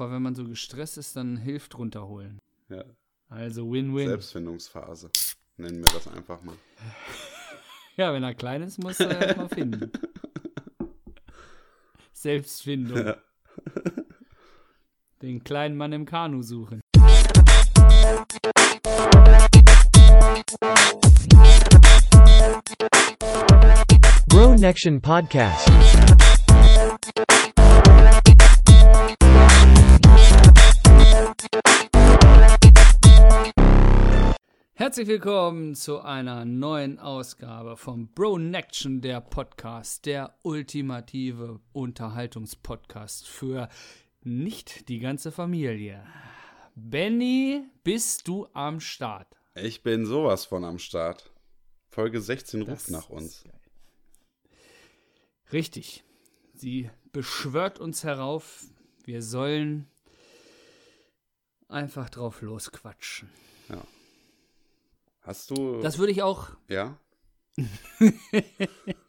aber wenn man so gestresst ist, dann hilft runterholen. Ja. Also Win-Win. Selbstfindungsphase. Nennen wir das einfach mal. Ja, wenn er klein ist, muss er erst mal finden. Selbstfindung. Ja. Den kleinen Mann im Kanu suchen. Bro Nection Podcast. Herzlich willkommen zu einer neuen Ausgabe vom Bro Nection, der Podcast, der ultimative Unterhaltungspodcast für nicht die ganze Familie. Benny, bist du am Start? Ich bin sowas von am Start. Folge 16 Das ruft nach uns. Richtig. Sie beschwört uns herauf, wir sollen einfach drauf losquatschen. Hast du. Das würde ich auch. ja?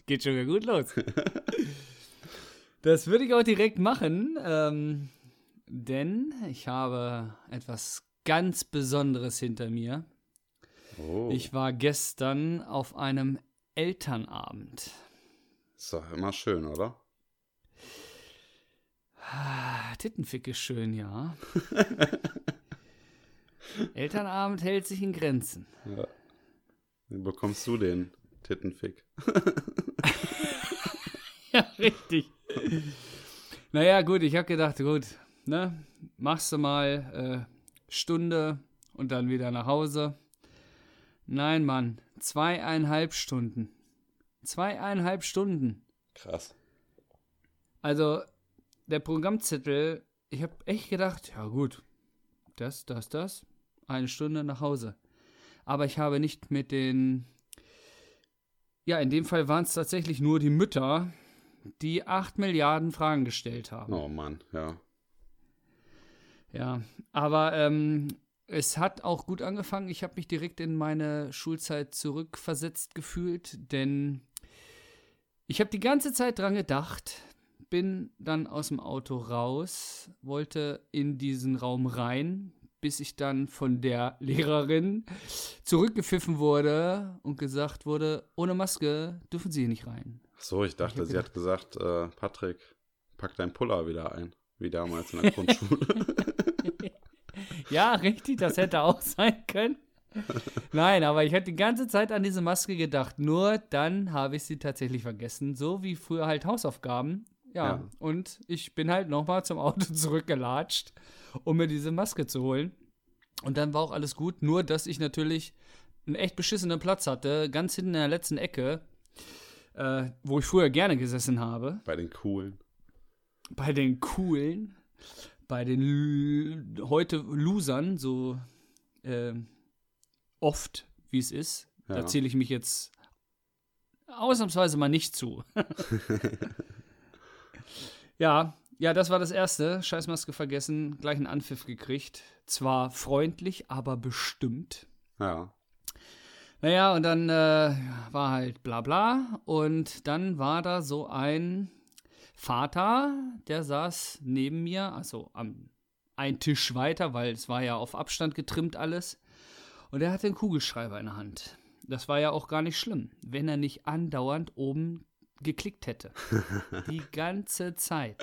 Geht schon wieder gut los. das würde ich auch direkt machen, ähm, denn ich habe etwas ganz Besonderes hinter mir. Oh. Ich war gestern auf einem Elternabend. Ist doch immer schön, oder? Ah, Tittenfick ist schön, ja. Elternabend hält sich in Grenzen. Wie bekommst du den Tittenfick? Ja, richtig. naja, gut, ich habe gedacht, gut, ne, machst du mal äh, Stunde und dann wieder nach Hause. Nein, Mann, zweieinhalb Stunden. Zweieinhalb Stunden. Krass. Also, der Programmzettel, ich habe echt gedacht, ja gut, das, das, das, eine Stunde nach Hause. Aber ich habe nicht mit den, ja, in dem Fall waren es tatsächlich nur die Mütter, die acht Milliarden Fragen gestellt haben. Oh Mann, ja. Ja, aber ähm, es hat auch gut angefangen. Ich habe mich direkt in meine Schulzeit zurückversetzt gefühlt, denn ich habe die ganze Zeit dran gedacht, bin dann aus dem Auto raus, wollte in diesen Raum rein, bis ich dann von der Lehrerin zurückgepfiffen wurde und gesagt wurde, ohne Maske dürfen Sie hier nicht rein. Ach so, ich dachte, hab sie hat gesagt, äh, Patrick, pack dein Puller wieder ein. Wie damals in der Grundschule. Ja, richtig, das hätte auch sein können. Nein, aber ich hatte die ganze Zeit an diese Maske gedacht. Nur dann habe ich sie tatsächlich vergessen. So wie früher halt Hausaufgaben. Ja, Ja. und ich bin halt nochmal zum Auto zurückgelatscht, um mir diese Maske zu holen. Und dann war auch alles gut. Nur, dass ich natürlich einen echt beschissenen Platz hatte, ganz hinten in der letzten Ecke, äh, wo ich früher gerne gesessen habe Bei den Coolen. bei den Coolen, bei den L heute Losern, so ähm, oft wie es ist, Ja. da zähle ich mich jetzt ausnahmsweise mal nicht zu. ja, ja, das war das Erste. Scheißmaske vergessen, gleich einen Anpfiff gekriegt. Zwar freundlich, aber bestimmt. Ja. Naja, und dann äh, war halt bla bla. Und dann war da so ein Vater, der saß neben mir, also am ein Tisch weiter, weil es war ja auf Abstand getrimmt alles. Und er hatte einen Kugelschreiber in der Hand. Das war ja auch gar nicht schlimm, wenn er nicht andauernd oben geklickt hätte. Die ganze Zeit.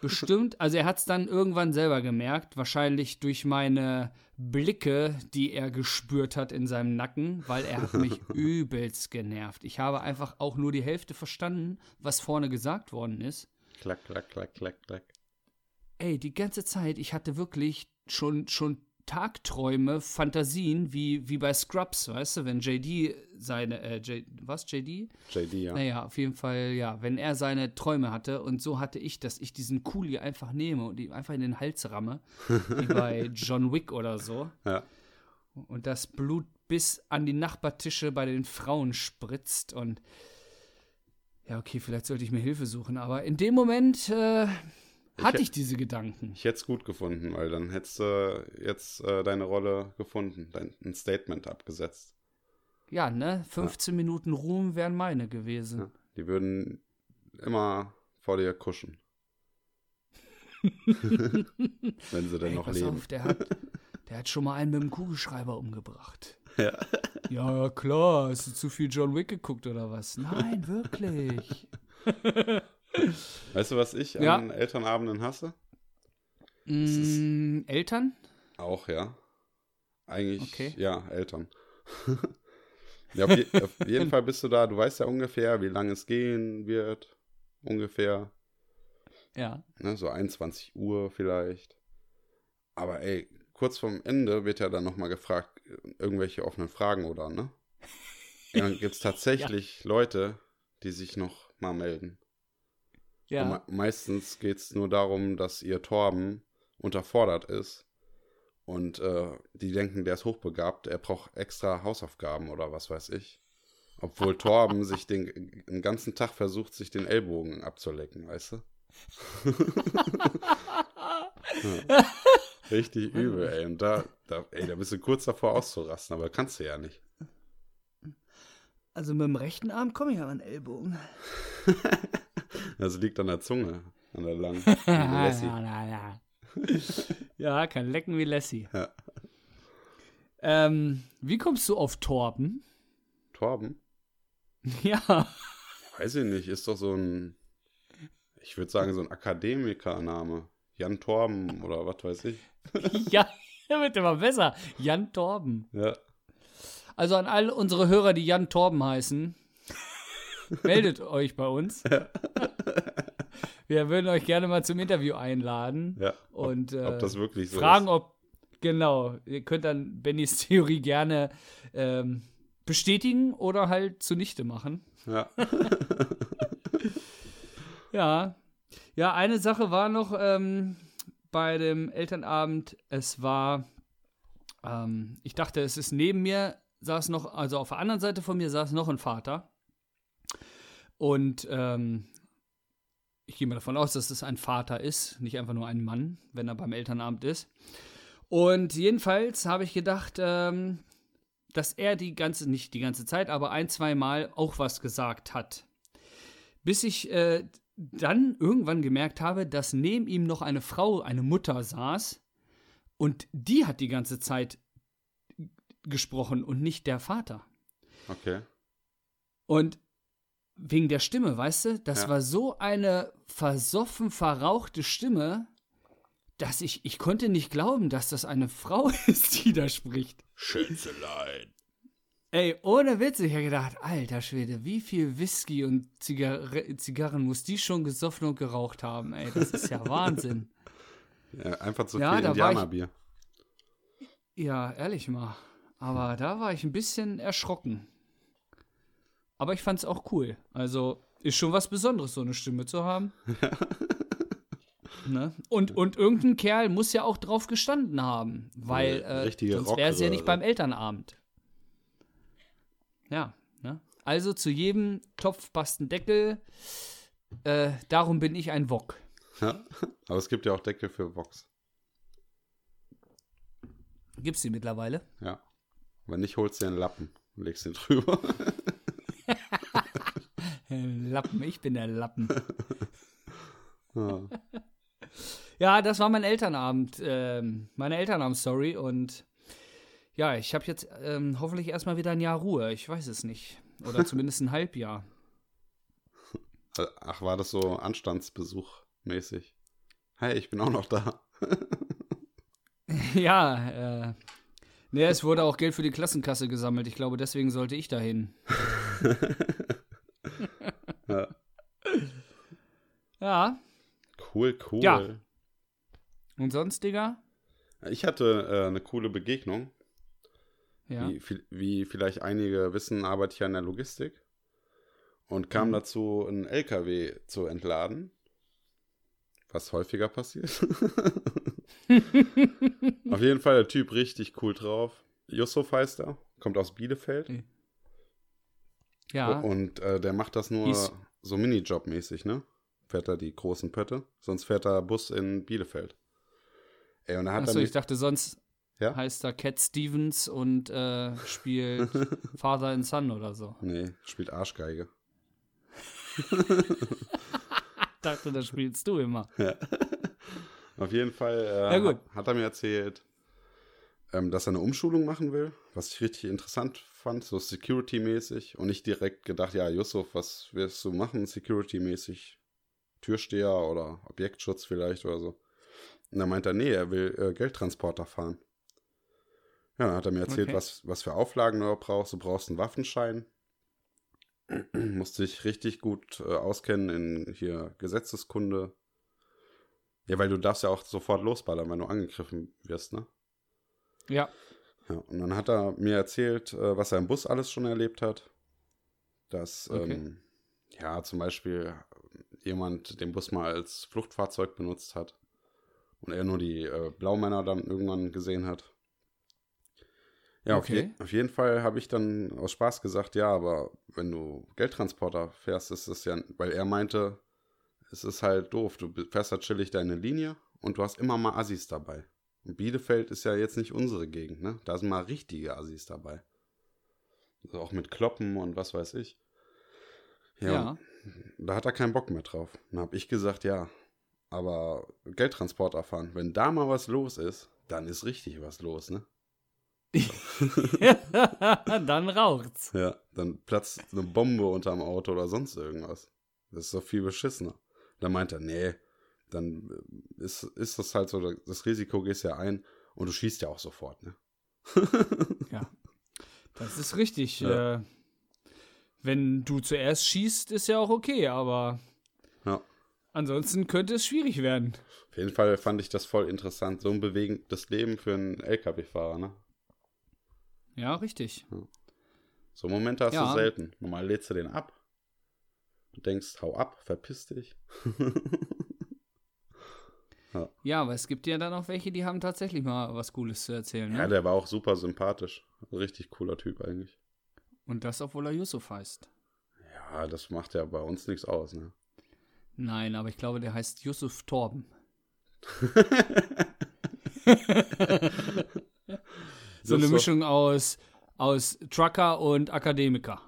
Bestimmt, also er hat es dann irgendwann selber gemerkt, wahrscheinlich durch meine Blicke, die er gespürt hat in seinem Nacken, weil er hat mich übelst genervt. Ich habe einfach auch nur die Hälfte verstanden, was vorne gesagt worden ist. Klack, klack, klack, klack, klack. Ey, die ganze Zeit, ich hatte wirklich schon, schon Tagträume, Fantasien, wie, wie bei Scrubs, weißt du, wenn JD seine, äh, J, was, JD? JD, ja. Naja, auf jeden Fall, ja, wenn er seine Träume hatte und so hatte ich, dass ich diesen Kuli einfach nehme und ihm einfach in den Hals ramme, wie bei John Wick oder so. Ja. Und das Blut bis an die Nachbartische bei den Frauen spritzt und ja, okay, vielleicht sollte ich mir Hilfe suchen, aber in dem Moment äh, hatte ich diese Gedanken. Ich hätte es gut gefunden, weil dann hättest du jetzt äh, deine Rolle gefunden, dein ein Statement abgesetzt. Ja, ne? 15 Minuten Ruhm wären meine gewesen. Ja. Die würden immer vor dir kuschen. Wenn sie denn Ey, noch pass leben. auf, der hat, der hat schon mal einen mit dem Kugelschreiber umgebracht. Ja. Ja, ja, klar. Hast du zu viel John Wick geguckt oder was? Nein, wirklich. Weißt du, was ich Ja. an Elternabenden hasse? Mm, Eltern? Auch, ja. Eigentlich, Okay. ja, Eltern. ja, auf, je, auf jeden Fall bist du da, du weißt ja ungefähr, wie lange es gehen wird. Ungefähr, Ja. ne, so 21 Uhr vielleicht. Aber ey, kurz vorm Ende wird ja dann nochmal gefragt, irgendwelche offenen Fragen oder, ne? Ja, dann gibt es tatsächlich Leute, die sich noch mal melden. Ja. me meistens geht es nur darum, dass ihr Torben unterfordert ist. Und äh, die denken, der ist hochbegabt, er braucht extra Hausaufgaben oder was weiß ich. Obwohl Torben sich den, den ganzen Tag versucht, sich den Ellbogen abzulecken, weißt du? ja. Richtig übel, ey. Und da, da, ey, da bist du kurz davor auszurasten, aber kannst du ja nicht. Also mit dem rechten Arm komme ich an den Ellbogen. Das liegt an der Zunge, an der langen. ja, ja, kann lecken wie Lassie. Ja. Ähm, wie kommst du auf Torben? Torben? Ja. Weiß ich nicht, ist doch so ein, ich würde sagen, so ein Akademikername. Jan Torben oder was weiß ich. ja, wird immer besser. Jan Torben. Ja. Also an all unsere Hörer, die Jan Torben heißen, meldet euch bei uns. Wir würden euch gerne mal zum Interview einladen. ja. Und ob, äh, ob das wirklich so fragen, ist. ob, genau, ihr könnt dann Bennys Theorie gerne ähm, bestätigen oder halt zunichte machen. Ja. Ja. Ja, eine Sache war noch ähm, bei dem Elternabend, es war, ähm, ich dachte, es ist neben mir, saß noch, also auf der anderen Seite von mir saß noch ein Vater. Und ähm, ich gehe mal davon aus, dass es ein Vater ist, nicht einfach nur ein Mann, wenn er beim Elternabend ist. Und jedenfalls habe ich gedacht, ähm, dass er die ganze, nicht die ganze Zeit, aber ein, zwei Mal auch was gesagt hat. Bis ich äh, dann irgendwann gemerkt habe, dass neben ihm noch eine Frau, eine Mutter saß und die hat die ganze Zeit gesprochen und nicht der Vater. Okay. Und wegen der Stimme, weißt du, das Ja. war so eine versoffen, verrauchte Stimme, dass ich, ich konnte nicht glauben, dass das eine Frau ist, die da spricht. Schätzelein. Ey, ohne Witz, ich habe gedacht, alter Schwede, wie viel Whisky und Zigarre Zigarren muss die schon gesoffen und geraucht haben, ey, das ist ja Wahnsinn. Ja, einfach zu Ja, viel Indianerbier. Ja, ehrlich mal. Aber da war ich ein bisschen erschrocken. Aber ich fand's auch cool. Also, ist schon was Besonderes, so eine Stimme zu haben. ne? und, und irgendein Kerl muss ja auch drauf gestanden haben, weil äh, sonst wäre es ja nicht beim Elternabend. Ja, ne? Also zu jedem Topf passt ein Deckel. Äh, darum bin ich ein Wok. Ja. Aber es gibt ja auch Deckel für Vox. Gibt's die mittlerweile? Ja. Wenn nicht, holst du dir einen Lappen und legst den drüber. Lappen, ich bin der Lappen. ja. Ja, das war mein Elternabend, ähm, meine Elternabend-Story und ja, ich habe jetzt ähm, hoffentlich erstmal wieder ein Jahr Ruhe. Ich weiß es nicht. Oder zumindest ein Halbjahr. Ach, war das so Anstandsbesuch mäßig? Hey, ich bin auch noch da. ja, äh. Ne, es wurde auch Geld für die Klassenkasse gesammelt. Ich glaube, deswegen sollte ich dahin. Ja. Ja. Cool, cool. Ja. Und sonst, Digga? Ich hatte äh, eine coole Begegnung. Ja. Wie, wie vielleicht einige wissen, arbeite ich ja in der Logistik. Und kam Mhm. dazu, einen LKW zu entladen. Was häufiger passiert. Auf jeden Fall der Typ richtig cool drauf. Yusuf heißt er, kommt aus Bielefeld. Ja. Und äh, der macht das nur Hieß- so Minijob-mäßig, ne? Fährt er die großen Pötte. Sonst fährt er Bus in Bielefeld. Ey, und er hat Achso, ich dachte, sonst Ja? heißt er Cat Stevens und äh, spielt Father and Son oder so. Nee, spielt Arschgeige. Ich dachte, das spielst du immer. Auf jeden Fall äh, Ja, hat er mir erzählt, ähm, dass er eine Umschulung machen will, was ich richtig interessant fand, so Security-mäßig. Und nicht direkt gedacht, ja, Yusuf, was wirst du machen, Security-mäßig? Türsteher oder Objektschutz vielleicht oder so. Und dann meint er, nee, er will äh, Geldtransporter fahren. Ja, dann hat er mir erzählt, Okay. was, was für Auflagen du brauchst. Du brauchst einen Waffenschein. Musst dich richtig gut äh, auskennen in hier Gesetzeskunde. Ja, weil du darfst ja auch sofort losballern, wenn du angegriffen wirst, ne? Ja. Ja, und dann hat er mir erzählt, äh, was er im Bus alles schon erlebt hat. Dass, Okay. ähm, ja, zum Beispiel jemand den Bus mal als Fluchtfahrzeug benutzt hat und er nur die äh, Blaumänner dann irgendwann gesehen hat. Ja, auf, je Okay. auf jeden Fall habe ich dann aus Spaß gesagt, ja, aber wenn du Geldtransporter fährst, ist es ja, weil er meinte, es ist halt doof, du fährst halt chillig deine Linie und du hast immer mal Assis dabei. Und Bielefeld ist ja jetzt nicht unsere Gegend, ne? Da sind mal richtige Assis dabei. Also auch mit Kloppen und was weiß ich. Ja, Ja. da hat er keinen Bock mehr drauf. Dann habe ich gesagt, ja, aber Geldtransporter fahren, wenn da mal was los ist, dann ist richtig was los, ne? Dann raucht's. Ja, dann platzt eine Bombe unterm Auto oder sonst irgendwas. Das ist doch viel beschissener. Dann meint er, nee, dann äh, ist, ist das halt so, das Risiko gehst ja ein und du schießt ja auch sofort, ne? Ja. Das ist richtig. Ja. Äh, wenn du zuerst schießt, ist ja auch okay, aber Ja. ansonsten könnte es schwierig werden. Auf jeden Fall fand ich das voll interessant. So ein bewegendes Leben für einen LKW-Fahrer, ne? Ja, richtig. So Momente hast Ja. du selten. Normal lädst du den ab. Du denkst, hau ab, verpiss dich. Ja, aber es gibt ja dann auch welche, die haben tatsächlich mal was Cooles zu erzählen. Ne? Ja, der war auch super sympathisch. Richtig cooler Typ eigentlich. Und das, obwohl er Yusuf heißt. Ja, das macht ja bei uns nichts aus, ne? Nein, aber ich glaube, der heißt Yusuf Torben. so eine Mischung aus, aus Trucker und Akademiker.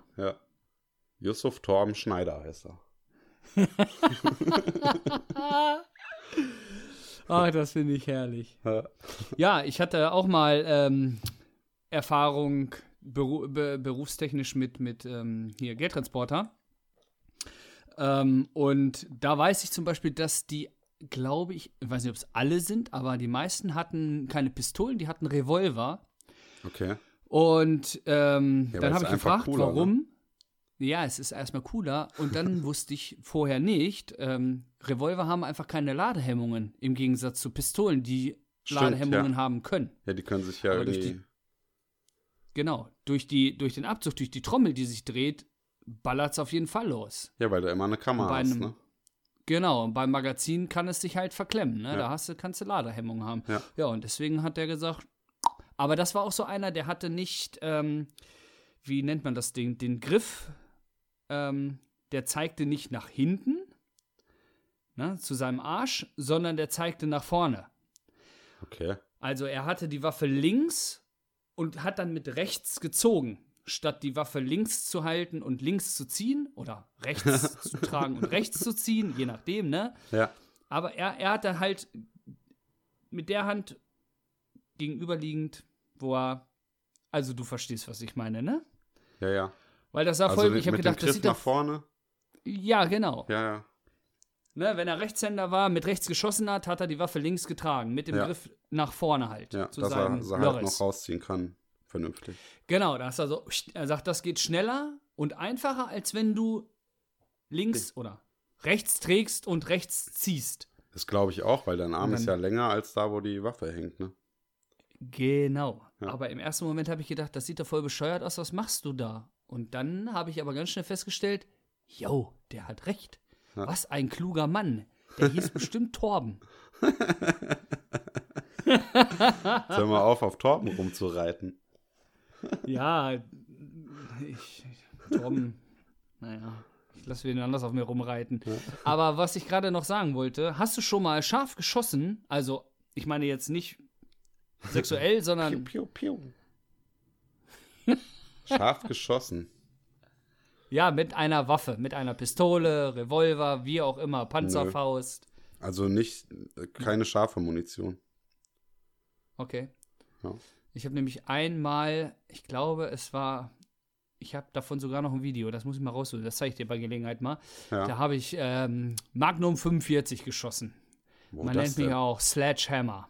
Yusuf Torben Schneider heißt er. Ah, das finde ich herrlich. Ja. Ich hatte auch mal ähm, Erfahrung beru be berufstechnisch mit, mit ähm, hier Geldtransporter. Ähm, und da weiß ich zum Beispiel, dass die, glaube ich, ich weiß nicht, ob es alle sind, aber die meisten hatten keine Pistolen, die hatten Revolver. Okay. Und ähm, Ja, dann habe ich gefragt, cooler, ne? Ja, es ist erstmal cooler. Und dann wusste ich vorher nicht, ähm, Revolver haben einfach keine Ladehemmungen, im Gegensatz zu Pistolen, die Stimmt, Ladehemmungen ja. haben können. Ja, die können sich ja Aber durch irgendwie. Genau, durch, die, durch den Abzug, durch die Trommel, die sich dreht, ballert es auf jeden Fall los. Ja, weil du immer eine Kamera Bei hast, einem- ne? Genau, und beim Magazin kann es sich halt verklemmen, ne? Ja. Da hast du, kannst du Ladehemmungen haben. Ja. ja, und deswegen hat er gesagt, aber das war auch so einer, der hatte nicht, ähm, wie nennt man das Ding, den Griff, ähm, der zeigte nicht nach hinten, ne, zu seinem Arsch, sondern der zeigte nach vorne. Okay. Also er hatte die Waffe links und hat dann mit rechts gezogen, statt die Waffe links zu halten und links zu ziehen oder rechts zu tragen und rechts zu ziehen, je nachdem, ne? Ja. Aber er, er hatte halt mit der Hand gegenüberliegend, wo er, also du verstehst, was ich meine, ne? Ja, ja. Weil das sah Also voll, ich habe gedacht, dem das sieht nach vorne. ja, genau. Ja, ja. Ne, wenn er Rechtshänder war, mit rechts geschossen hat, hat er die Waffe links getragen, mit dem Ja. Griff nach vorne halt, Ja, zu dass seinem er sie halt noch rausziehen kann. Vernünftig. Genau, da ist er so, er sagt, das geht schneller und einfacher, als wenn du links oder rechts trägst und rechts ziehst. Das glaube ich auch, weil dein Arm Und ist ja dann- länger als da, wo die Waffe hängt, ne? Genau. Ja. Aber im ersten Moment habe ich gedacht, das sieht doch voll bescheuert aus, was machst du da? Und dann habe ich aber ganz schnell festgestellt, yo, der hat recht. Ja. Was ein kluger Mann. Der hieß bestimmt Torben. Hör mal auf, auf Torben rumzureiten. Ja, ich, Torben, naja, ich lasse wen anders auf mir rumreiten. Aber was ich gerade noch sagen wollte, hast du schon mal scharf geschossen? Also, ich meine jetzt nicht sexuell, sondern Piu, piu, piu. Scharf geschossen. ja, mit einer Waffe, mit einer Pistole, Revolver, wie auch immer, Panzerfaust. Also nicht, äh, keine scharfe Munition. Okay. Ja. Ich habe nämlich einmal, ich glaube, es war, ich habe davon sogar noch ein Video, das muss ich mal rausholen, das zeige ich dir bei Gelegenheit mal. Ja. Da habe ich ähm, Magnum 45 geschossen. Wo Man nennt mich denn? auch Sledgehammer.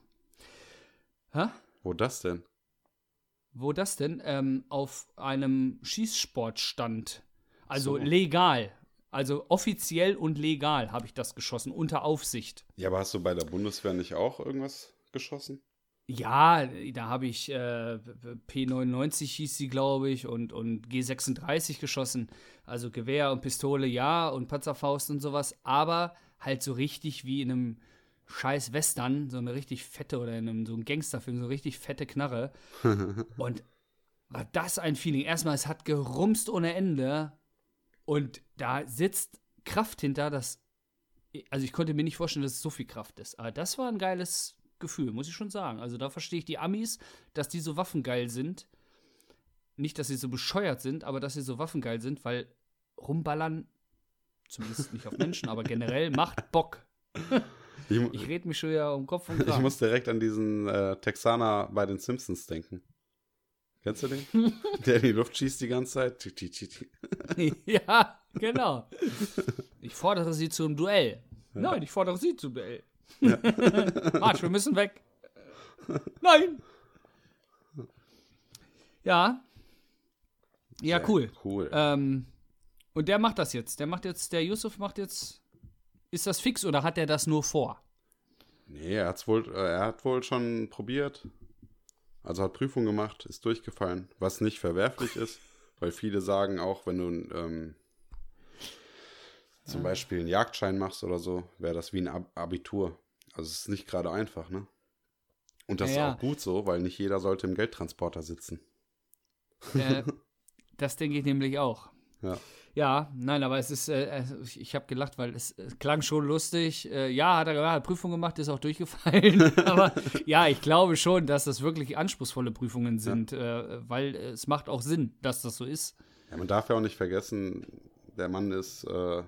Hä? Wo das denn? Wo das denn? Ähm, auf einem Schießsportstand. Also So. legal. Also offiziell und legal habe ich das geschossen, unter Aufsicht. Ja, aber hast du bei der Bundeswehr nicht auch irgendwas geschossen? Ja, da habe ich äh, P99 hieß sie, glaube ich, und, und G36 geschossen. Also Gewehr und Pistole, ja, und Panzerfaust und sowas. Aber halt so richtig wie in einem scheiß Western, so eine richtig fette oder in einem so einem Gangsterfilm, so eine richtig fette Knarre. und war das ein Feeling. Erstmal, es hat gerumst ohne Ende. Und da sitzt Kraft hinter, das. Also ich konnte mir nicht vorstellen, dass es so viel Kraft ist. Aber das war ein geiles Gefühl, muss ich schon sagen. Also da verstehe ich die Amis, dass die so waffengeil sind. Nicht, dass sie so bescheuert sind, aber dass sie so waffengeil sind, weil rumballern, zumindest nicht auf Menschen, aber generell macht Bock. Ich, Ich rede mich schon ja um Kopf und ich Kragen. muss direkt an diesen äh, Texaner bei den Simpsons denken. Kennst du den? Der in die Luft schießt die ganze Zeit. Ja, genau. Ich fordere sie zum Duell. Nein, ich fordere sie zum Duell. Marsch, wir müssen weg. Nein. Ja. Ja, cool. Cool. Ähm, und der macht das jetzt. Der macht jetzt, der Yusuf macht jetzt. Ist das fix oder hat er das nur vor? Nee, er, hat's wohl, äh, er hat wohl schon probiert. Also hat Prüfung gemacht, ist durchgefallen. Was nicht verwerflich ist, weil viele sagen auch, wenn du ähm, zum Beispiel einen Jagdschein machst oder so, wäre das wie ein Ab Abitur. Also es ist nicht gerade einfach, ne? Und das ja. ist auch gut so, weil nicht jeder sollte im Geldtransporter sitzen. Äh, das denke ich nämlich auch. Ja. Ja, nein, aber es ist, äh, ich, habe gelacht, weil es, äh, klang schon lustig. Äh, ja, hat er ja, hat Prüfung gemacht, ist auch durchgefallen. aber ja, ich glaube schon, dass das wirklich anspruchsvolle Prüfungen sind, äh, weil es macht auch Sinn, dass das so ist. Ja, man darf ja auch nicht vergessen, der Mann ist äh,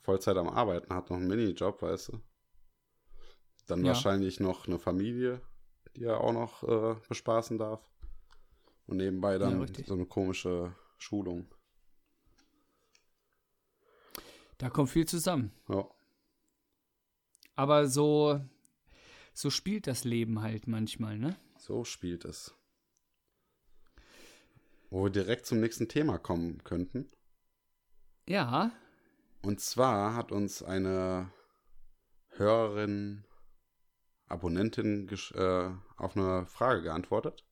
Vollzeit am Arbeiten, hat noch einen Minijob, weißt du. Dann Ja. wahrscheinlich noch eine Familie, die er auch noch äh, bespaßen darf. Und nebenbei dann so eine komische Schulung. Da kommt viel zusammen. Ja. Aber so, so spielt das Leben halt manchmal, ne? So spielt es. Wo wir direkt zum nächsten Thema kommen könnten. Ja, Und zwar hat uns eine Hörerin, Abonnentin äh, auf eine Frage geantwortet.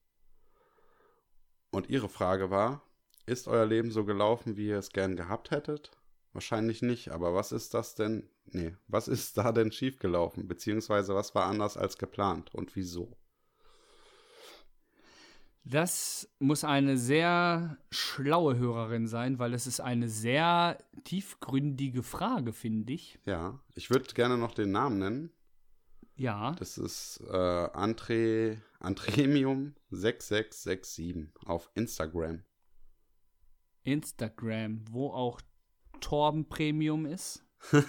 Und ihre Frage war, ist euer Leben so gelaufen, wie ihr es gern gehabt hättet? Wahrscheinlich nicht, aber was ist das denn? Nee, was ist da denn schiefgelaufen? Beziehungsweise was war anders als geplant und wieso? Das muss eine sehr schlaue Hörerin sein, weil es ist eine sehr tiefgründige Frage, finde ich. Ja, ich würde gerne noch den Namen nennen. Ja, Das ist äh, Andre, Andremium 6667 auf Instagram. Instagram, wo auch Torben Premium ist.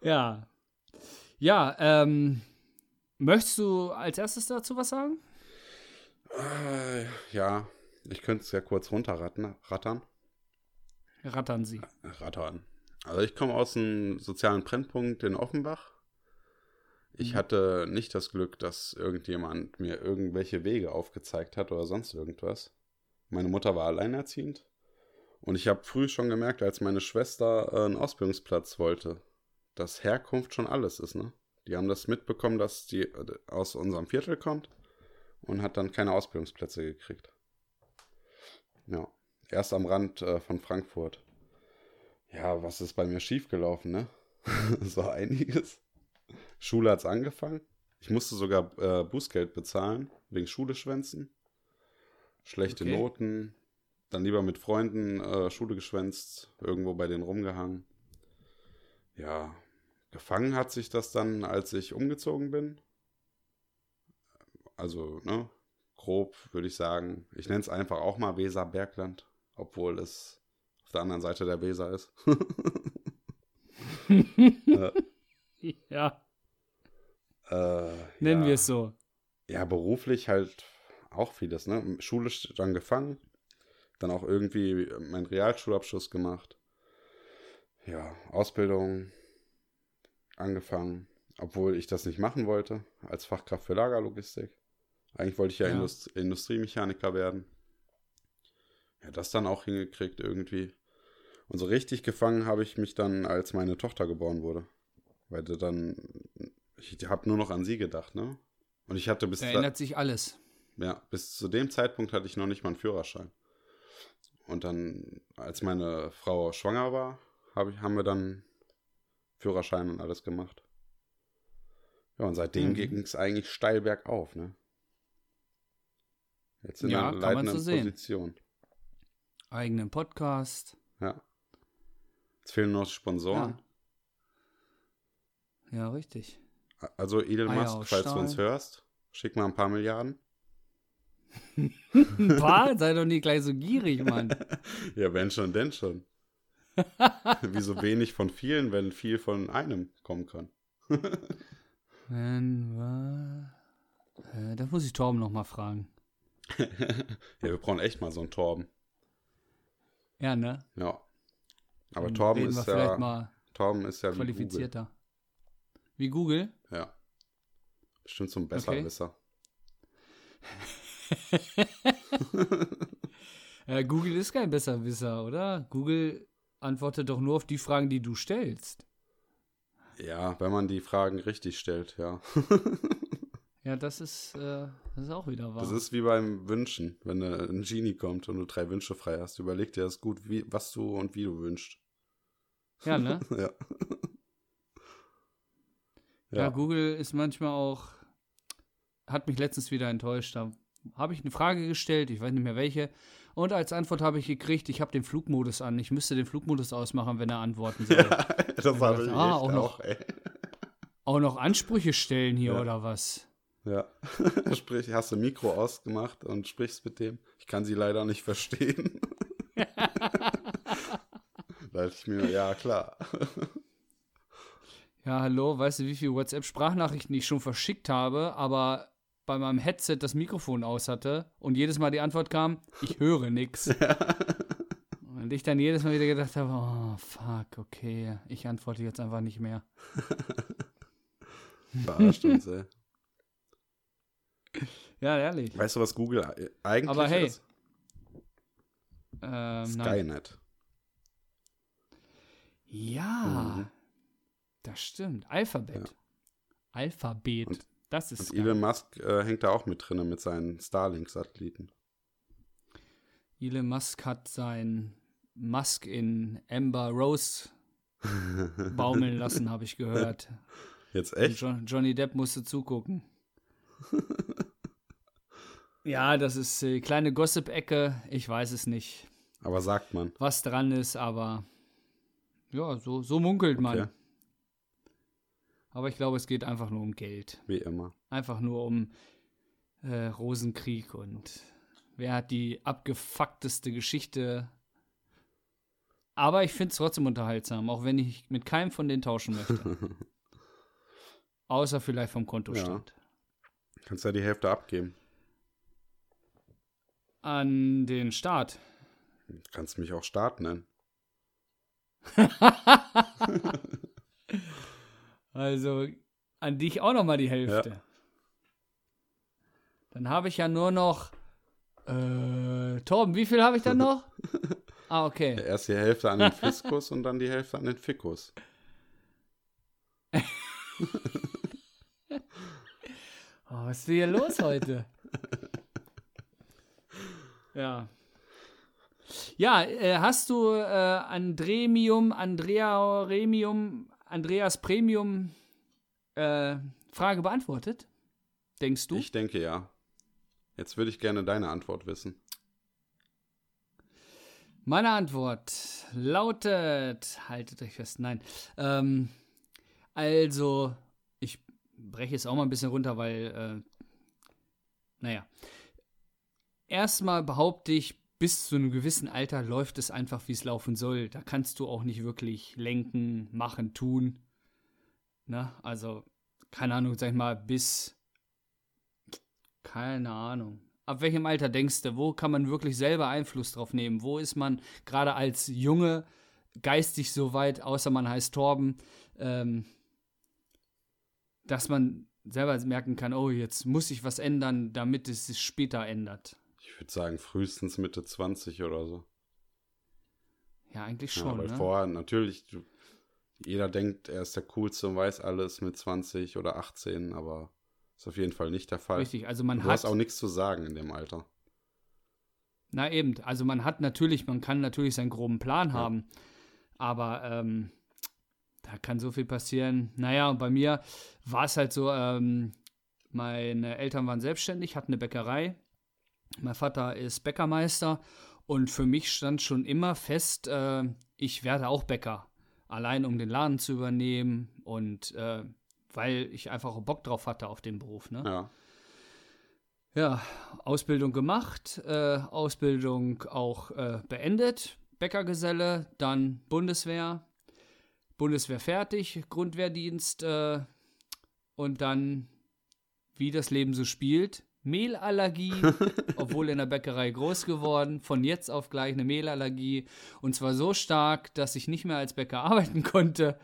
ja. Ja, ähm, möchtest du als erstes dazu was sagen? Äh, ja, ich könnte es ja kurz runterrattern. Rattern. Rattern Sie. Rattern. Also ich komme aus einem sozialen Brennpunkt in Offenbach. Ich hatte nicht das Glück, dass irgendjemand mir irgendwelche Wege aufgezeigt hat oder sonst irgendwas. Meine Mutter war alleinerziehend. Und ich habe früh schon gemerkt, als meine Schwester äh, einen Ausbildungsplatz wollte, dass Herkunft schon alles ist, ne? Die haben das mitbekommen, dass die äh, aus unserem Viertel kommt und hat dann keine Ausbildungsplätze gekriegt. Ja, erst am Rand äh, von Frankfurt. Ja, was ist bei mir schiefgelaufen, ne? so einiges. Schule hat's angefangen. Ich musste sogar äh, Bußgeld bezahlen, wegen Schule schwänzen. Schlechte Okay. Noten. Dann lieber mit Freunden äh, Schule geschwänzt, irgendwo bei denen rumgehangen. Ja, gefangen hat sich das dann, als ich umgezogen bin. Also, ne, grob würde ich sagen, ich nenne es einfach auch mal Weserbergland, obwohl es auf der anderen Seite der Weser ist. Ja, Äh, nennen ja. wir es so. Ja, beruflich halt auch vieles, ne? Schulisch dann gefangen, dann auch irgendwie meinen Realschulabschluss gemacht. Ja, Ausbildung angefangen, obwohl ich das nicht machen wollte, als Fachkraft für Lagerlogistik. Eigentlich wollte ich ja, Ja. Indust Industriemechaniker werden. Ja, das dann auch hingekriegt irgendwie. Und so richtig gefangen habe ich mich dann, als meine Tochter geboren wurde. Weil du dann, ich habe nur noch an sie gedacht, ne? Und ich hatte bis Da ändert sich alles. Ja, bis zu dem Zeitpunkt hatte ich noch nicht mal einen Führerschein. Und dann, als meine Frau schwanger war, hab ich, haben wir dann Führerschein und alles gemacht. Ja, und seitdem Mhm. ging es eigentlich steil bergauf, ne? Jetzt in Ja, einer so leitenden sehen. Position. Eigenen Podcast. Ja. Jetzt fehlen noch Sponsoren. Ja. ja, richtig. Also Elon Musk, falls du Stahl. uns hörst, schick mal ein paar Milliarden. Paar? Sei doch nicht gleich so gierig, Mann. Ja, wenn schon, denn schon. Wieso wenig von vielen, wenn viel von einem kommen kann? Wenn wir. Äh, da muss ich Torben noch mal fragen. Ja, wir brauchen echt mal so einen Torben. Ja, ne? Ja. Aber Dann Torben ist ja, Torben ist ja wie qualifizierter. Wie Google? Google. Ja. Bestimmt so ein Besserwisser. Äh, Google ist kein Besserwisser, oder? Google antwortet doch nur auf die Fragen, die du stellst. Ja, wenn man die Fragen richtig stellt, ja. Ja, das ist, äh, das ist auch wieder wahr. Das ist wie beim Wünschen. Wenn äh, ein Genie kommt und du drei Wünsche frei hast, überleg dir das gut, wie, was du und wie du wünschst. ja, ne? Ja. Ja. Ja. Google ist manchmal auch, hat mich letztens wieder enttäuscht. Da habe ich eine Frage gestellt, ich weiß nicht mehr welche, und als Antwort habe ich gekriegt, ich habe den Flugmodus an. Ich müsste den Flugmodus ausmachen, wenn er antworten soll. das habe ich Ah, auch noch. ey. Auch noch Ansprüche stellen hier Ja. oder was? Ja. Sprich, hast du Mikro ausgemacht und sprichst mit dem. Ich kann sie leider nicht verstehen. da ich mir, ja klar. Ja, hallo, weißt du, wie viele WhatsApp-Sprachnachrichten ich schon verschickt habe, aber bei meinem Headset das Mikrofon aus hatte und jedes Mal die Antwort kam, ich höre nix. Und ich dann jedes Mal wieder gedacht habe, oh, fuck, okay, ich antworte jetzt einfach nicht mehr. Verarscht uns, ey. Ja, ehrlich. Weißt du, was Google eigentlich Aber hey, ist? Ähm, nein. Skynet. Ja, Mhm. das stimmt. Alphabet. Alphabet. Und- das ist Und geil. Elon Musk äh, hängt da auch mit drin mit seinen Starlink-Satelliten. Elon Musk hat sein Musk in Amber Rose baumeln lassen, habe ich gehört. Jetzt echt? Jo Johnny Depp musste zugucken. ja, das ist äh, kleine Gossip-Ecke. Ich weiß es nicht, Aber sagt man. was dran ist, aber ja, so, so munkelt man. Aber ich glaube, es geht einfach nur um Geld. Wie immer. Einfach nur um äh, Rosenkrieg und wer hat die abgefuckteste Geschichte. Aber ich finde es trotzdem unterhaltsam, auch wenn ich mit keinem von denen tauschen möchte. Außer vielleicht vom Kontostand. Kannst ja die Hälfte abgeben. An den Staat. Kannst mich auch Start nennen. Also an dich auch noch mal die Hälfte. Ja. Dann habe ich ja nur noch. Äh, Torben, wie viel habe ich dann noch? ah, okay. Erst die Hälfte an den Fiskus und dann die Hälfte an den Fikus. Oh, was ist denn hier los heute? ja. Ja, äh, hast du äh, Andremium, Andrea Remium, Andreas Premium äh, Frage beantwortet? Denkst du? Ich denke ja. Jetzt würde ich gerne deine Antwort wissen. Meine Antwort lautet, haltet euch fest, nein. Ähm, also, ich breche es auch mal ein bisschen runter, weil, äh, naja. Erstmal behaupte ich, bis zu einem gewissen Alter läuft es einfach, wie es laufen soll. Da kannst du auch nicht wirklich lenken, machen, tun. Ne? Also, keine Ahnung, sag ich mal, bis. Keine Ahnung. Ab welchem Alter denkst du, wo kann man wirklich selber Einfluss drauf nehmen? Wo ist man gerade als Junge geistig so weit, außer man heißt Torben, ähm, dass man selber merken kann, oh, jetzt muss ich was ändern, damit es sich später ändert. Ich würde sagen, frühestens Mitte 20 oder so. Ja, eigentlich Ja, schon. weil ne? vorher natürlich, du, jeder denkt, er ist der Coolste und weiß alles mit 20 oder 18, aber ist auf jeden Fall nicht der Fall. Richtig, also man du hat. hast auch nichts zu sagen in dem Alter. Na eben, also man hat natürlich, man kann natürlich seinen groben Plan haben, aber ähm, da kann so viel passieren. Naja, und bei mir war es halt so, ähm, meine Eltern waren selbstständig, hatten eine Bäckerei. Mein Vater ist Bäckermeister und für mich stand schon immer fest, äh, ich werde auch Bäcker. Allein um den Laden zu übernehmen und äh, weil ich einfach Bock drauf hatte auf den Beruf. Ne? Ja. Ja, Ausbildung gemacht, äh, Ausbildung auch äh, beendet, Bäckergeselle, dann Bundeswehr, Bundeswehr fertig, Grundwehrdienst äh, und dann, wie das Leben so spielt, Mehlallergie, obwohl in der Bäckerei groß geworden, von jetzt auf gleich eine Mehlallergie und zwar so stark, dass ich nicht mehr als Bäcker arbeiten konnte,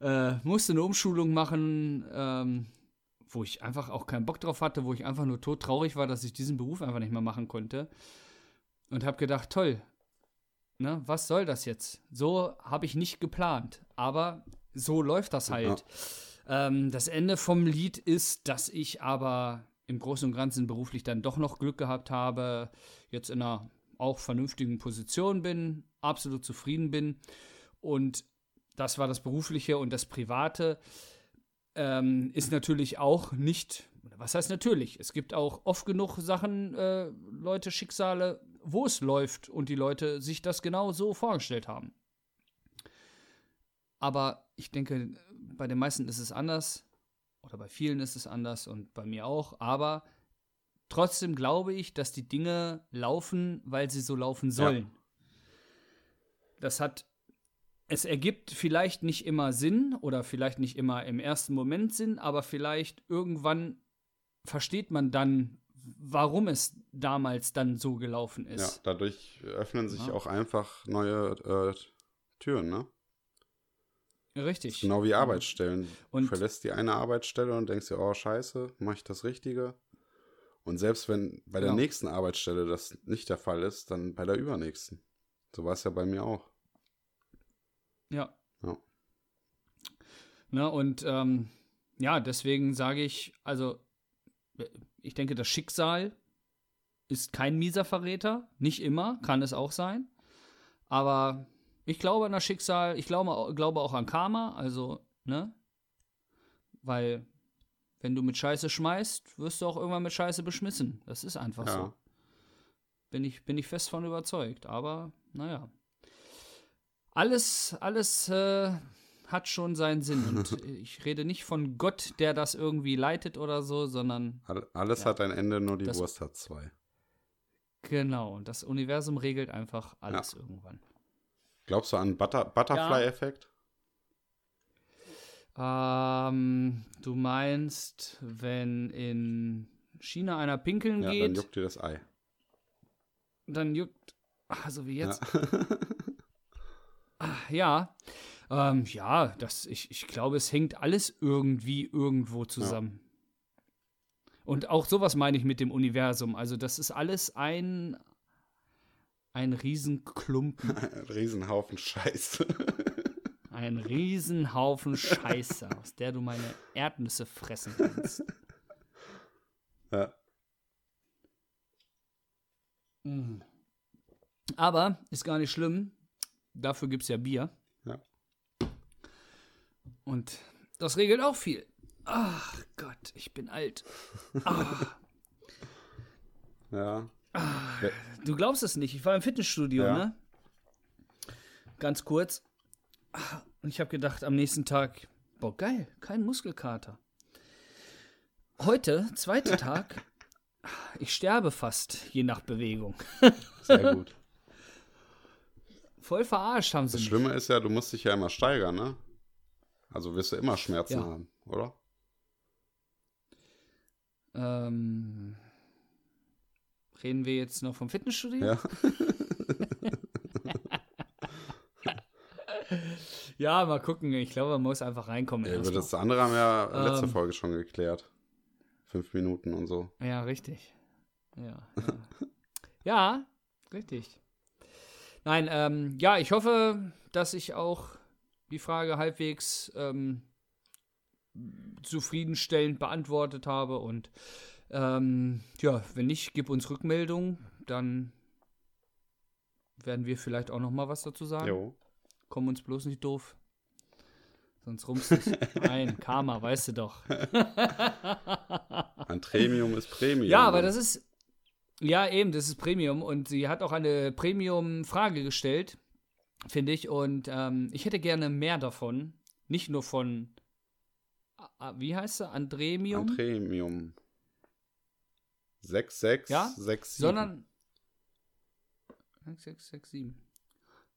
äh, musste eine Umschulung machen, ähm, wo ich einfach auch keinen Bock drauf hatte, wo ich einfach nur todtraurig war, dass ich diesen Beruf einfach nicht mehr machen konnte. Und habe gedacht, toll, ne, was soll das jetzt? So habe ich nicht geplant, aber so läuft das halt. Ähm, das Ende vom Lied ist, dass ich aber im Großen und Ganzen beruflich dann doch noch Glück gehabt habe, jetzt in einer auch vernünftigen Position bin, absolut zufrieden bin. Und das war das Berufliche und das Private ähm, ist natürlich auch nicht, was heißt natürlich? Es gibt auch oft genug Sachen, äh, Leute, Schicksale, wo es läuft und die Leute sich das genau so vorgestellt haben. Aber ich denke, bei den meisten ist es anders oder bei vielen ist es anders und bei mir auch. Aber trotzdem glaube ich, dass die Dinge laufen, weil sie so laufen sollen. Das hat es ergibt vielleicht nicht immer Sinn oder vielleicht nicht immer im ersten Moment Sinn, aber vielleicht irgendwann versteht man dann, warum es damals dann so gelaufen Ja, ist. dadurch öffnen sich Ja. auch einfach neue äh, Türen, ne? Richtig. Genau wie Arbeitsstellen. du Und- verlässt die eine Arbeitsstelle und denkst dir, oh scheiße, mache ich das Richtige? Und selbst wenn bei der Genau. nächsten Arbeitsstelle das nicht der Fall ist, dann bei der übernächsten. So war es ja bei mir auch. Ja. Ja. Ne, und ähm, ja, deswegen sage ich, also ich denke, das Schicksal ist kein mieser Verräter. Nicht immer, kann es auch sein. Aber ich glaube an das Schicksal, ich glaube, glaube auch an Karma, also, ne? Weil, wenn du mit Scheiße schmeißt, wirst du auch irgendwann mit Scheiße beschmissen. Das ist einfach Ja. so. Bin ich, bin ich fest von überzeugt. Aber, naja. Alles, alles äh, hat schon seinen Sinn. Und ich rede nicht von Gott, der das irgendwie leitet oder so, sondern All- Alles Ja. hat ein Ende, nur die Das- Wurst hat zwei. genau. Das Universum regelt einfach alles irgendwann. Glaubst du an Butter Butterfly-Effekt? Ähm, du meinst, wenn in China einer pinkeln Ja, dann geht, juckt dir das Ei. dann juckt. Also wie jetzt. Ja. Ja. Ähm, ja, das, ich, ich glaube, es hängt alles irgendwie irgendwo zusammen. Und auch sowas meine ich mit dem Universum. Also, das ist alles ein, ein Riesenklumpen. Ein Riesenhaufen Scheiße. Ein Riesenhaufen Scheiße, aus der du meine Erdnüsse fressen kannst. ja. Mm. Aber ist gar nicht schlimm. Dafür gibt es ja Bier. Ja. Und das regelt auch viel. Ach Gott, ich bin alt. Ah, ja. Du glaubst es nicht. Ich war im Fitnessstudio, Ja. ne? Ganz kurz. Und ich habe gedacht, am nächsten Tag, boah, geil, kein Muskelkater. Heute, zweiter Tag, Ich sterbe fast, je nach Bewegung. Sehr gut. Voll verarscht haben sie Das mich. Schlimme ist ja, du musst dich ja immer steigern, ne? Also wirst du immer Schmerzen Ja. haben, oder? Ähm, reden wir jetzt noch vom Fitnessstudio? Ja. Ja, mal gucken. Ich glaube, man muss einfach reinkommen. ja mal. das andere haben wir ja letzte Ähm. Folge schon geklärt. Fünf Minuten und so. Ja, richtig. Ja, ja. ja richtig. Nein, ähm, ja, ich hoffe, dass ich auch die Frage halbwegs ähm, zufriedenstellend beantwortet habe. Und ähm, ja, wenn nicht, gib uns Rückmeldung, dann werden wir vielleicht auch noch mal was dazu sagen. Jo. Komm uns bloß nicht doof. Sonst rumst es. Nein, Karma, weißt du doch. Ein Premium ist Premium. Ja, aber das ist. Ja, eben, das ist Premium. Und sie hat auch eine Premium-Frage gestellt, finde ich. Und ähm, ich hätte gerne mehr davon. Nicht nur von. Wie heißt sie? Andremium? Ein Premium. 6, 6, Ja, 6, 7. sondern. 6, 6, 6, 7.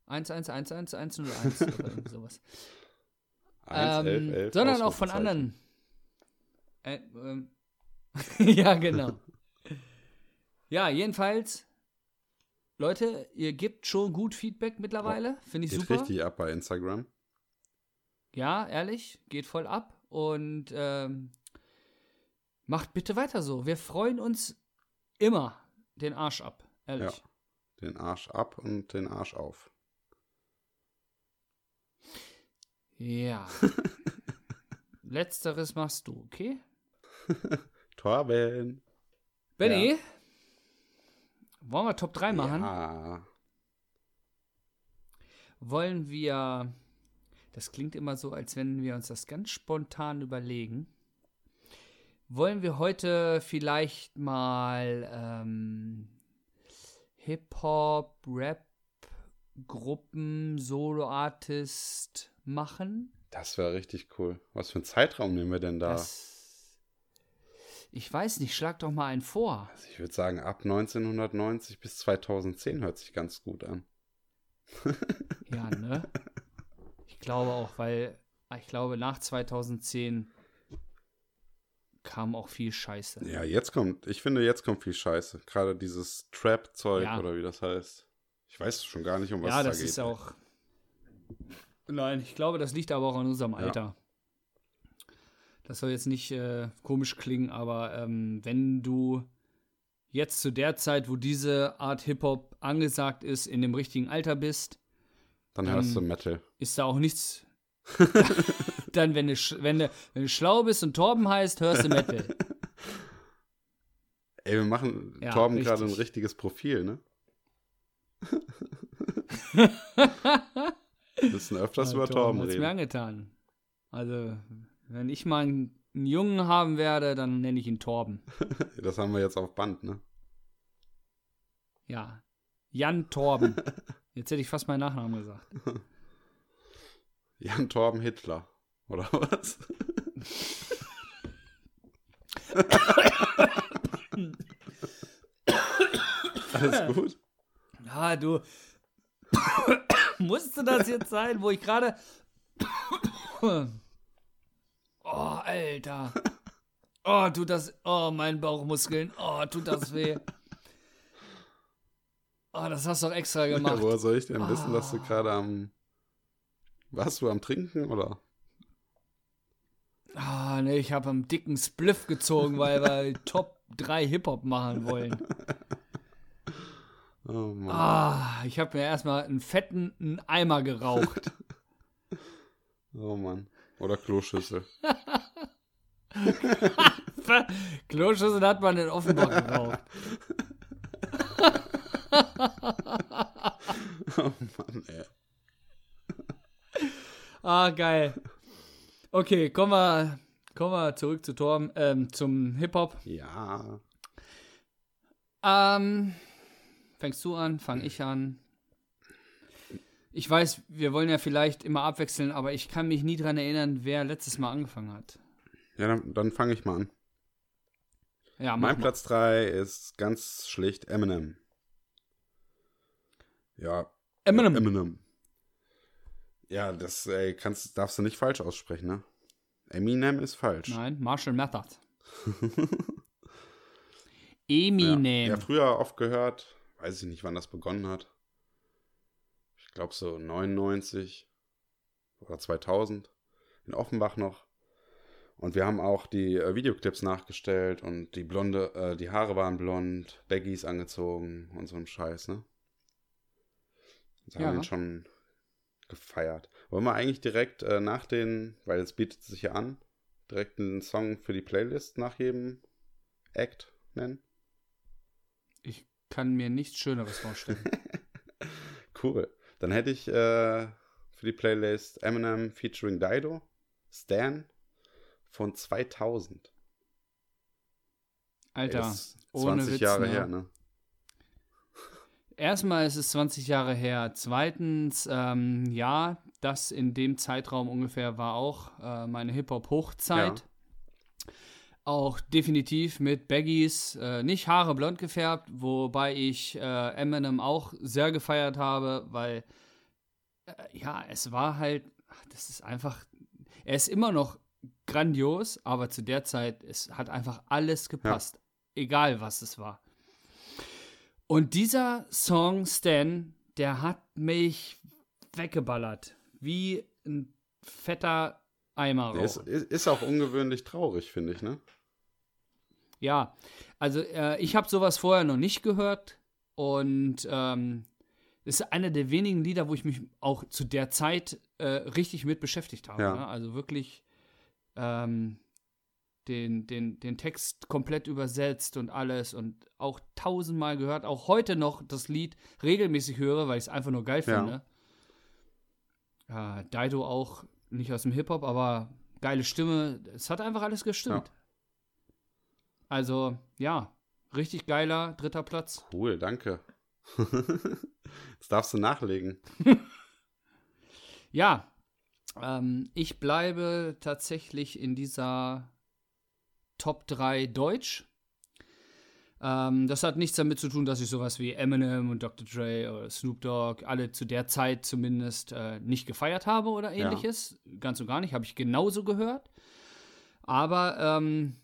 1, 1, 1, 1, 1, 0, 1 oder sowas. 1, 11, Ähm, 11. sondern auch von anderen. Äh, ähm, ja, genau. ja, jedenfalls, Leute, ihr gebt schon gut Feedback mittlerweile. Finde ich Geht super. richtig ab bei Instagram. Ja, ehrlich, geht voll ab. Und ähm, macht bitte weiter so. Wir freuen uns immer den Arsch ab. Ehrlich. Den Arsch ab und den Arsch auf. Ja. Letzteres machst du, okay? Torben. Benny, wollen wir Top 3 machen? Ja. Wollen wir. Das klingt immer so, als wenn wir uns das ganz spontan überlegen. Wollen wir heute vielleicht mal ähm, Hip-Hop, Rap, Gruppen, Solo-Artist machen? Das wäre richtig cool. Was für einen Zeitraum nehmen wir denn da? Das, ich weiß nicht, schlag doch mal einen vor. Also ich würde sagen, ab 1990 bis 2010 hört sich ganz gut an. Ja, ne? Ich glaube auch, weil ich glaube, nach 2010 kam auch viel Scheiße. Ja, jetzt kommt, ich finde, jetzt kommt viel Scheiße. Gerade dieses Trap-Zeug Ja. oder wie das heißt. Ich weiß schon gar nicht, um was ja, es da das geht. ist auch. Nein, ich glaube, das liegt aber auch an unserem Alter. Das soll jetzt nicht äh, komisch klingen, aber ähm, wenn du jetzt zu der Zeit, wo diese Art Hip-Hop angesagt ist, in dem richtigen Alter bist, Dann hörst du Metal. ist da auch nichts. Dann, wenn du, wenn, du, wenn du schlau bist und Torben heißt, hörst du Metal. Ey, wir machen Ja, Torben gerade ein richtiges Profil, ne? Wir müssen öfters über Torben mir reden. angetan. Also, wenn ich mal einen Jungen haben werde, dann nenne ich ihn Torben. Das haben wir jetzt auf Band, ne? Ja. Jan Torben. Jetzt hätte ich fast meinen Nachnamen gesagt. Jan Torben Hitler. Oder was? Alles gut? Ah, du. Musste das jetzt sein, wo ich gerade. oh, Alter. Oh, tut das. Oh, mein Bauchmuskeln. Oh, tut das weh. Oh, das hast du doch extra Ja, gemacht. woher soll ich denn wissen, dass du Ah. gerade am. Warst du am Trinken oder? Ah, nee, ich habe einen dicken Spliff gezogen, weil wir Top 3 Hip-Hop machen wollen. Oh Mann. Ah, ich habe mir erstmal einen fetten einen Eimer geraucht. Oh Mann. Oder Kloschüssel. Kloschüssel hat man in Offenbach geraucht. Oh Mann, ey. Ah, geil. Okay, kommen wir, kommen wir zurück zu Torben, ähm, zum Hip-Hop. Ja. Ähm, fängst du an, fang ich an. Ich weiß, wir wollen ja vielleicht immer abwechseln, aber ich kann mich nie dran erinnern, wer letztes Mal angefangen hat. Ja, dann, dann fange ich mal an. Ja, Mein mal. Platz 3 ist ganz schlicht Eminem. Ja, Eminem. Eminem. Ja, das ey, kannst, darfst du nicht falsch aussprechen, ne? Eminem ist falsch. Nein, Marshall. Ja. Eminem. ja, früher oft gehört, weiß ich nicht, wann das begonnen hat. Ich glaube so 99 oder 2000 in Offenbach noch. Und wir haben auch die äh, Videoclips nachgestellt und die blonde, äh, die Haare waren blond, Baggies angezogen und so ein Scheiß, ne? Da haben Ja. wir ihn schon gefeiert. Wollen wir eigentlich direkt äh, nach den, weil es bietet sich ja an, direkt einen Song für die Playlist nach jedem Act nennen? Ich kann mir nichts Schöneres vorstellen. Cool. Dann hätte ich äh, für die Playlist Eminem featuring Dido, Stan von 2000. Alter, Das ist ohne 20 Witz, Jahre ne? her, ne? Erstmal ist es 20 Jahre her. Zweitens, ähm, ja, das in dem Zeitraum ungefähr war auch äh, meine Hip-Hop-Hochzeit. Ja. Auch definitiv mit Baggies, äh, nicht Haare blond gefärbt, wobei ich äh, Eminem auch sehr gefeiert habe, weil, äh, ja, es war halt, ach, das ist einfach, er ist immer noch grandios, aber zu der Zeit, es hat einfach alles gepasst, egal was es war. Und dieser Song Stan, der hat mich weggeballert, wie ein fetter Eimer. Ist, ist, ist auch ungewöhnlich traurig, finde ich, ne? Ja, also äh, ich habe sowas vorher noch nicht gehört und ähm, ist einer der wenigen Lieder, wo ich mich auch zu der Zeit äh, richtig mit beschäftigt habe. Ja. Ne? Also wirklich ähm, den, den, den Text komplett übersetzt und alles und auch tausendmal gehört. Auch heute noch das Lied regelmäßig höre, weil ich es einfach nur geil finde. Ja, Dido auch nicht aus dem Hip-Hop, aber geile Stimme. Es hat einfach alles gestimmt. Ja. Also, ja, richtig geiler dritter Platz. Cool, danke. das darfst du nachlegen. Ja, ähm, ich bleibe tatsächlich in dieser Top 3 Deutsch. Ähm, das hat nichts damit zu tun, dass ich sowas wie Eminem und Dr. Dre oder Snoop Dogg alle zu der Zeit zumindest äh, nicht gefeiert habe oder Ja. ähnliches. Ganz und gar nicht, habe ich genauso gehört. Aber ähm,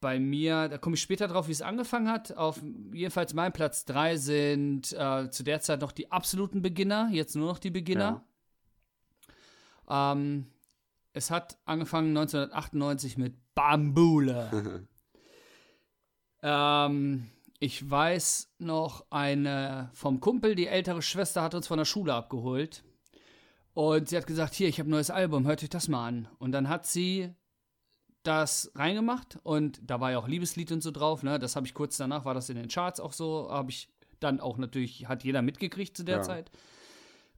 bei mir, da komme ich später drauf, wie es angefangen hat. Auf jedenfalls mein Platz 3 sind äh, zu der Zeit noch die absoluten Beginner, jetzt nur noch die Beginner. Ähm, es hat angefangen 1998 mit Bambule. ähm, ich weiß noch, eine vom Kumpel, die ältere Schwester, hat uns von der Schule abgeholt. Und sie hat gesagt: Hier, ich habe ein neues Album, hört euch das mal an. Und dann hat sie das reingemacht und da war ja auch Liebeslied und so drauf, ne? Das habe ich kurz danach, war das in den Charts auch so, habe ich dann auch natürlich, hat jeder mitgekriegt zu der Ja. Zeit.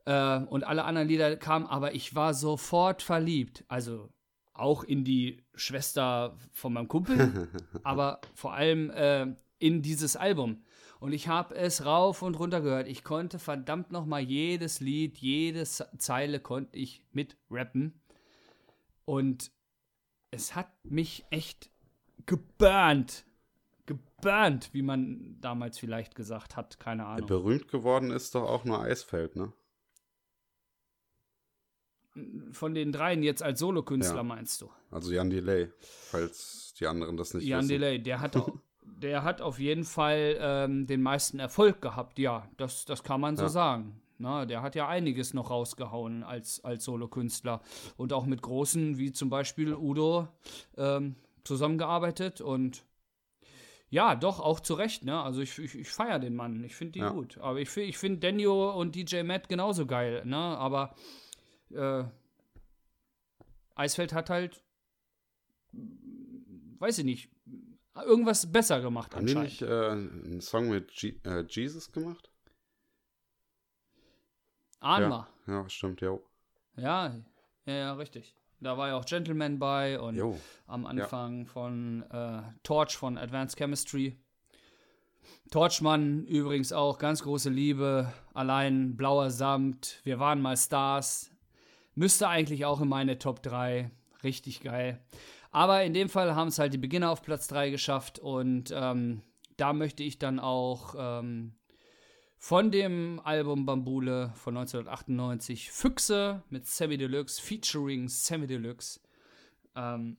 Äh, und alle anderen Lieder kamen, aber ich war sofort verliebt. Also auch in die Schwester von meinem Kumpel, aber vor allem äh, in dieses Album. Und ich habe es rauf und runter gehört. Ich konnte verdammt noch mal jedes Lied, jede Zeile konnte ich mit rappen. Und es hat mich echt geburnt. Geburnt, wie man damals vielleicht gesagt hat. Keine Ahnung. Berühmt geworden ist doch auch nur Eisfeld, ne? Von den dreien jetzt als Solokünstler Ja. meinst du? Also Jan Delay, falls die anderen das nicht Jan wissen. Delay, der hat, au- der hat auf jeden Fall ähm, den meisten Erfolg gehabt, ja, das, das kann man so Ja. sagen. Na, der hat ja einiges noch rausgehauen als, als Solokünstler und auch mit großen, wie zum Beispiel Udo, ähm, zusammengearbeitet und ja, doch, auch zu Recht, ne? Also ich, ich, ich feiere den Mann, ich finde die Ja. gut. Aber ich, ich finde Daniel und DJ Matt genauso geil, ne? Aber äh, Eisfeld hat halt, weiß ich nicht, irgendwas besser gemacht Haben die anscheinend. nicht äh, einen Song mit G äh, Jesus gemacht? Ahnma. Ja, ja stimmt, ja. Ja. ja, ja, richtig. Da war ja auch Gentleman bei und Jo. am Anfang von äh, Torch von Advanced Chemistry. Torchmann übrigens auch ganz große Liebe. Allein blauer Samt. Wir waren mal Stars. Müsste eigentlich auch in meine Top 3. Richtig geil. Aber in dem Fall haben es halt die Beginner auf Platz 3 geschafft und ähm, da möchte ich dann auch ähm, von dem Album Bambule von 1998 Füchse mit Sammy Deluxe, featuring Sammy Deluxe. Ähm,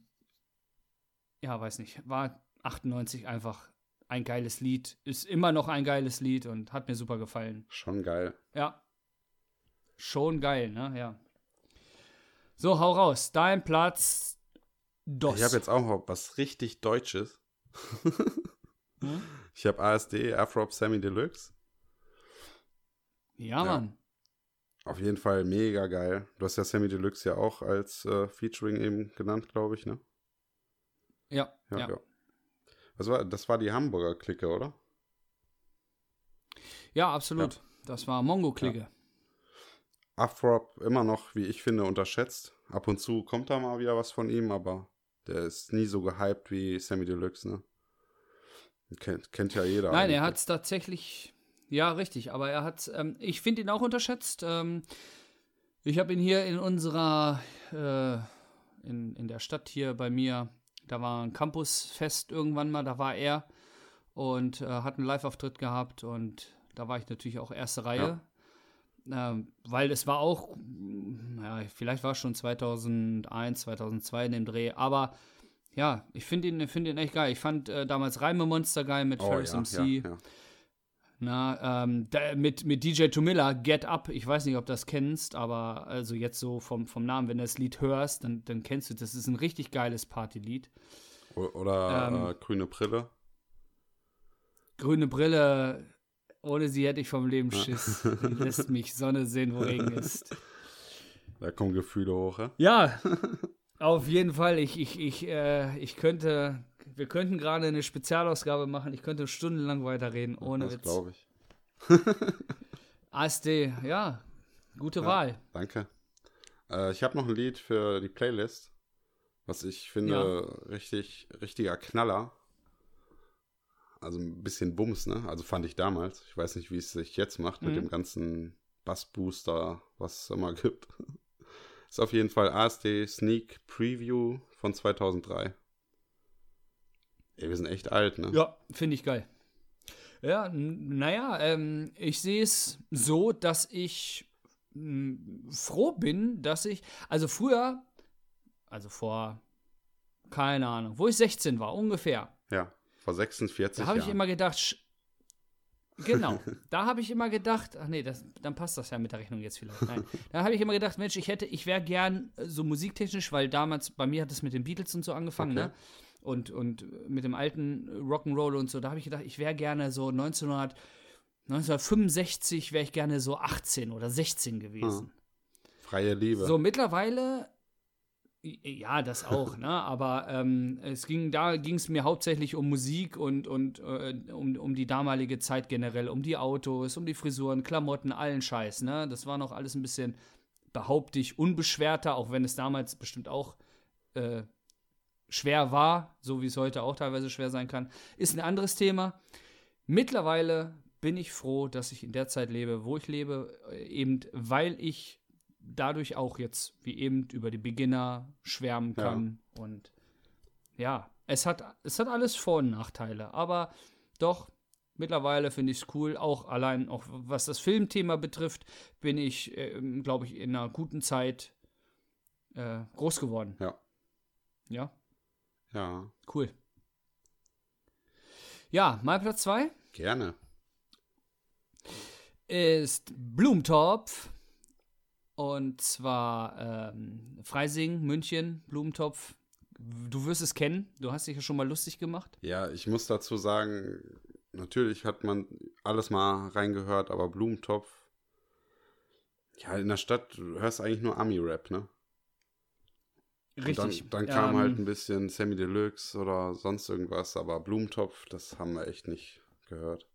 ja, weiß nicht, war 98 einfach ein geiles Lied, ist immer noch ein geiles Lied und hat mir super gefallen. Schon geil. Ja. Schon geil, ne? Ja. So, hau raus. Dein Platz. Dos. Ich habe jetzt auch was richtig Deutsches. Hm? Ich habe ASD, Afrop Sammy Deluxe. Ja, Ja. Mann. Auf jeden Fall mega geil. Du hast ja Sammy Deluxe ja auch als äh, Featuring eben genannt, glaube ich, ne? Ja, ja. Was war, das war die Hamburger Clique, oder? Ja, absolut. Das war Mongo-Clique. Afrop immer noch, wie ich finde, unterschätzt. Ab und zu kommt da mal wieder was von ihm, aber der ist nie so gehypt wie Sammy Deluxe, ne? Kennt, kennt ja jeder. Nein, er eigentlich. hat es tatsächlich. Ja, richtig. Aber er hat. Ähm, ich finde ihn auch unterschätzt. Ähm, ich habe ihn hier in unserer. Äh, in, in der Stadt hier bei mir. Da war ein Campusfest irgendwann mal. Da war er. Und äh, hat einen Live-Auftritt gehabt. Und da war ich natürlich auch erste Reihe. Ähm, weil es war auch. Ja, vielleicht war es schon 2001, 2002 in dem Dreh. Aber. Ja, ich finde ihn, find ihn echt geil. Ich fand äh, damals Reime Monster geil mit oh, Ferris ja, MC. Ja, ja. Na, ähm, da, mit, mit DJ Tomilla, Get Up, ich weiß nicht, ob du das kennst, aber also jetzt so vom, vom Namen, wenn du das Lied hörst, dann, dann kennst du, das ist ein richtig geiles Partylied. Oder Ähm, äh, Grüne Brille. Grüne Brille, ohne sie hätte ich vom Leben Schiss. Die lässt mich Sonne sehen, wo Regen ist. Da kommen Gefühle hoch, ja? Ja, auf jeden Fall. Ich, ich, ich, äh, ich könnte, wir könnten gerade eine Spezialausgabe machen. Ich könnte stundenlang weiterreden, ohne das Witz. glaube ich. ASD, ja, gute Ja. Wahl. Danke. Äh, ich habe noch ein Lied für die Playlist, was ich finde richtig, richtiger Knaller. Also ein bisschen Bums, ne? Also fand ich damals. Ich weiß nicht, wie es sich jetzt macht mit Mhm. dem ganzen Bassbooster, was es immer gibt. Ist auf jeden Fall ASD Sneak Preview von 2003. Ey, wir sind echt alt, ne? Ja, finde ich geil. Ja, naja, ähm, ich sehe es so, dass ich froh bin, dass ich, also früher, also vor, keine Ahnung, wo ich 16 war, ungefähr, Ja, vor 46 da habe Jahren. ich immer gedacht, genau, da habe ich immer gedacht, ach nee, das, dann passt das ja mit der Rechnung jetzt vielleicht. Nein, da habe ich immer gedacht, Mensch, ich hätte, ich wäre gern äh, so musiktechnisch, weil damals, bei mir hat es mit den Beatles und so angefangen, Okay. ne? Und, und mit dem alten Rock'n'Roll und so, da habe ich gedacht, ich wäre gerne so 1900, 1965 wäre ich gerne so 18 oder 16 gewesen. Freie Liebe. So, mittlerweile, ja, das auch, ne? Aber ähm, es ging, da ging es mir hauptsächlich um Musik und, und äh, um, um die damalige Zeit generell, um die Autos, um die Frisuren, Klamotten, allen Scheiß, ne? Das war noch alles ein bisschen, behaupte ich, unbeschwerter, auch wenn es damals bestimmt auch äh, schwer war, so wie es heute auch teilweise schwer sein kann. Ist ein anderes Thema. Mittlerweile bin ich froh, dass ich in der Zeit lebe, wo ich lebe, äh, eben weil ich dadurch auch jetzt, wie eben, über die Beginner schwärmen Ja. kann. Und ja, es hat, es hat alles Vor- und Nachteile. Aber doch, mittlerweile finde ich es cool. Auch allein, auch was das Filmthema betrifft, bin ich, äh, glaube ich, in einer guten Zeit äh, groß geworden. Ja. Ja, Ja, cool. Ja, mein Platz 2 gerne. ist Blumentopf. Und zwar ähm, Freising, München, Blumentopf. Du wirst es kennen. Du hast dich ja schon mal lustig gemacht. Ja, ich muss dazu sagen, natürlich hat man alles mal reingehört, aber Blumentopf. Ja, in der Stadt du hörst eigentlich nur Ami-Rap, ne? Und Dann, dann kam Ähm, halt ein bisschen Sammy Deluxe oder sonst irgendwas, aber Blumentopf, das haben wir echt nicht gehört.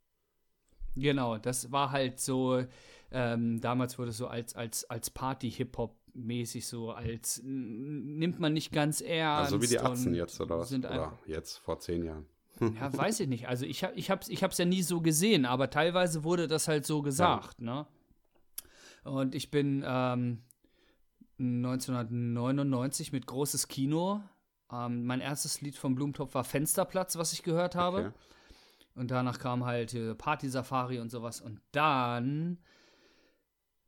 Genau, das war halt so, ähm, damals wurde es so als, als, als Party-Hip-Hop-mäßig so, als nimmt man nicht ganz ernst. Also wie die Atzen jetzt, oder was? Sind Oder jetzt, vor zehn Jahren. ja, weiß ich nicht. Also ich, hab, ich, hab's, ich hab's ja nie so gesehen, aber teilweise wurde das halt so gesagt, ne? Und ich bin, ähm, 1999 mit Großes Kino. Ähm, mein erstes Lied von Blumentopf war Fensterplatz, was ich gehört habe. Okay. Und danach kam halt äh, Party Safari und sowas. Und dann,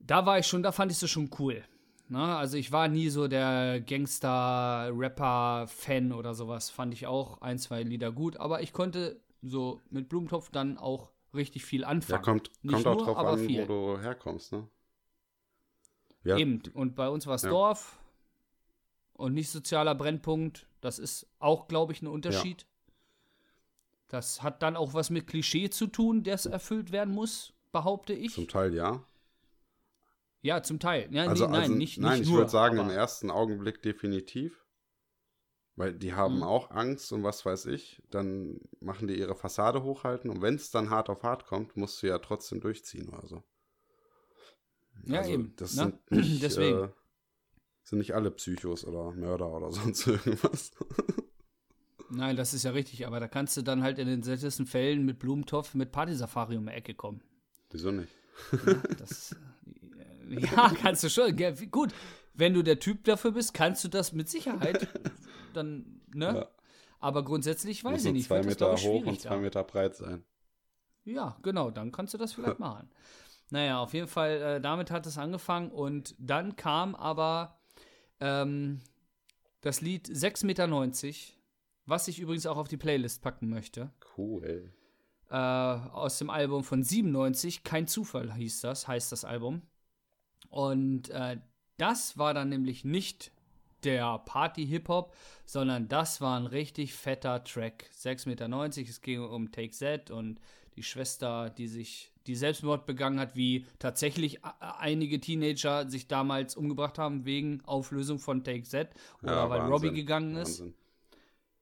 da war ich schon, da fand ich es schon cool. Ne? Also ich war nie so der Gangster-Rapper-Fan oder sowas. Fand ich auch ein, zwei Lieder gut. Aber ich konnte so mit Blumentopf dann auch richtig viel Ja, anfangen. kommt, Nicht kommt auch nur, drauf aber an, viel. wo du herkommst, ne? Ja, Eben. Und bei uns war es Ja. Dorf und nicht sozialer Brennpunkt. Das ist auch, glaube ich, ein Unterschied. Das hat dann auch was mit Klischee zu tun, das erfüllt werden muss, behaupte ich. zum Teil ja. Ja, zum Teil. Ja, Also, nee, nein, also, nicht, nein nicht ich würde sagen, im ersten Augenblick definitiv. Weil die haben Mhm. auch Angst und was weiß ich. Dann machen die ihre Fassade hochhalten und wenn es dann hart auf hart kommt, musst du ja trotzdem durchziehen oder so. Ja, also, eben. Das ne? sind nicht, Deswegen. Äh, sind nicht alle Psychos oder Mörder oder sonst irgendwas. Nein, das ist ja richtig, aber da kannst du dann halt in den seltensten Fällen mit Blumentopf, mit Partysafari um die Ecke kommen. Wieso nicht? Das, ja, kannst du schon. Wie- Gut, wenn du der Typ dafür bist, kannst du das mit Sicherheit. Dann, ne? Ja. Aber grundsätzlich weiß Muss ich nicht. zwei das, Meter glaub ich, hoch und zwei. Meter breit sein. Ja, genau, dann kannst du das vielleicht machen. Naja, auf jeden Fall, äh, damit hat es angefangen und dann kam aber ähm, das Lied 6,90 Meter, was ich übrigens auch auf die Playlist packen möchte. Cool. Äh, aus dem Album von 97, Kein Zufall hieß das, heißt das Album. Und äh, das war dann nämlich nicht der Party-Hip-Hop, sondern das war ein richtig fetter Track. 6,90 Meter, es ging um Take Z und die Schwester, die sich, die Selbstmord begangen hat, wie tatsächlich einige Teenager sich damals umgebracht haben wegen Auflösung von Take Z oder Ja, weil Wahnsinn. Robbie gegangen ist Wahnsinn.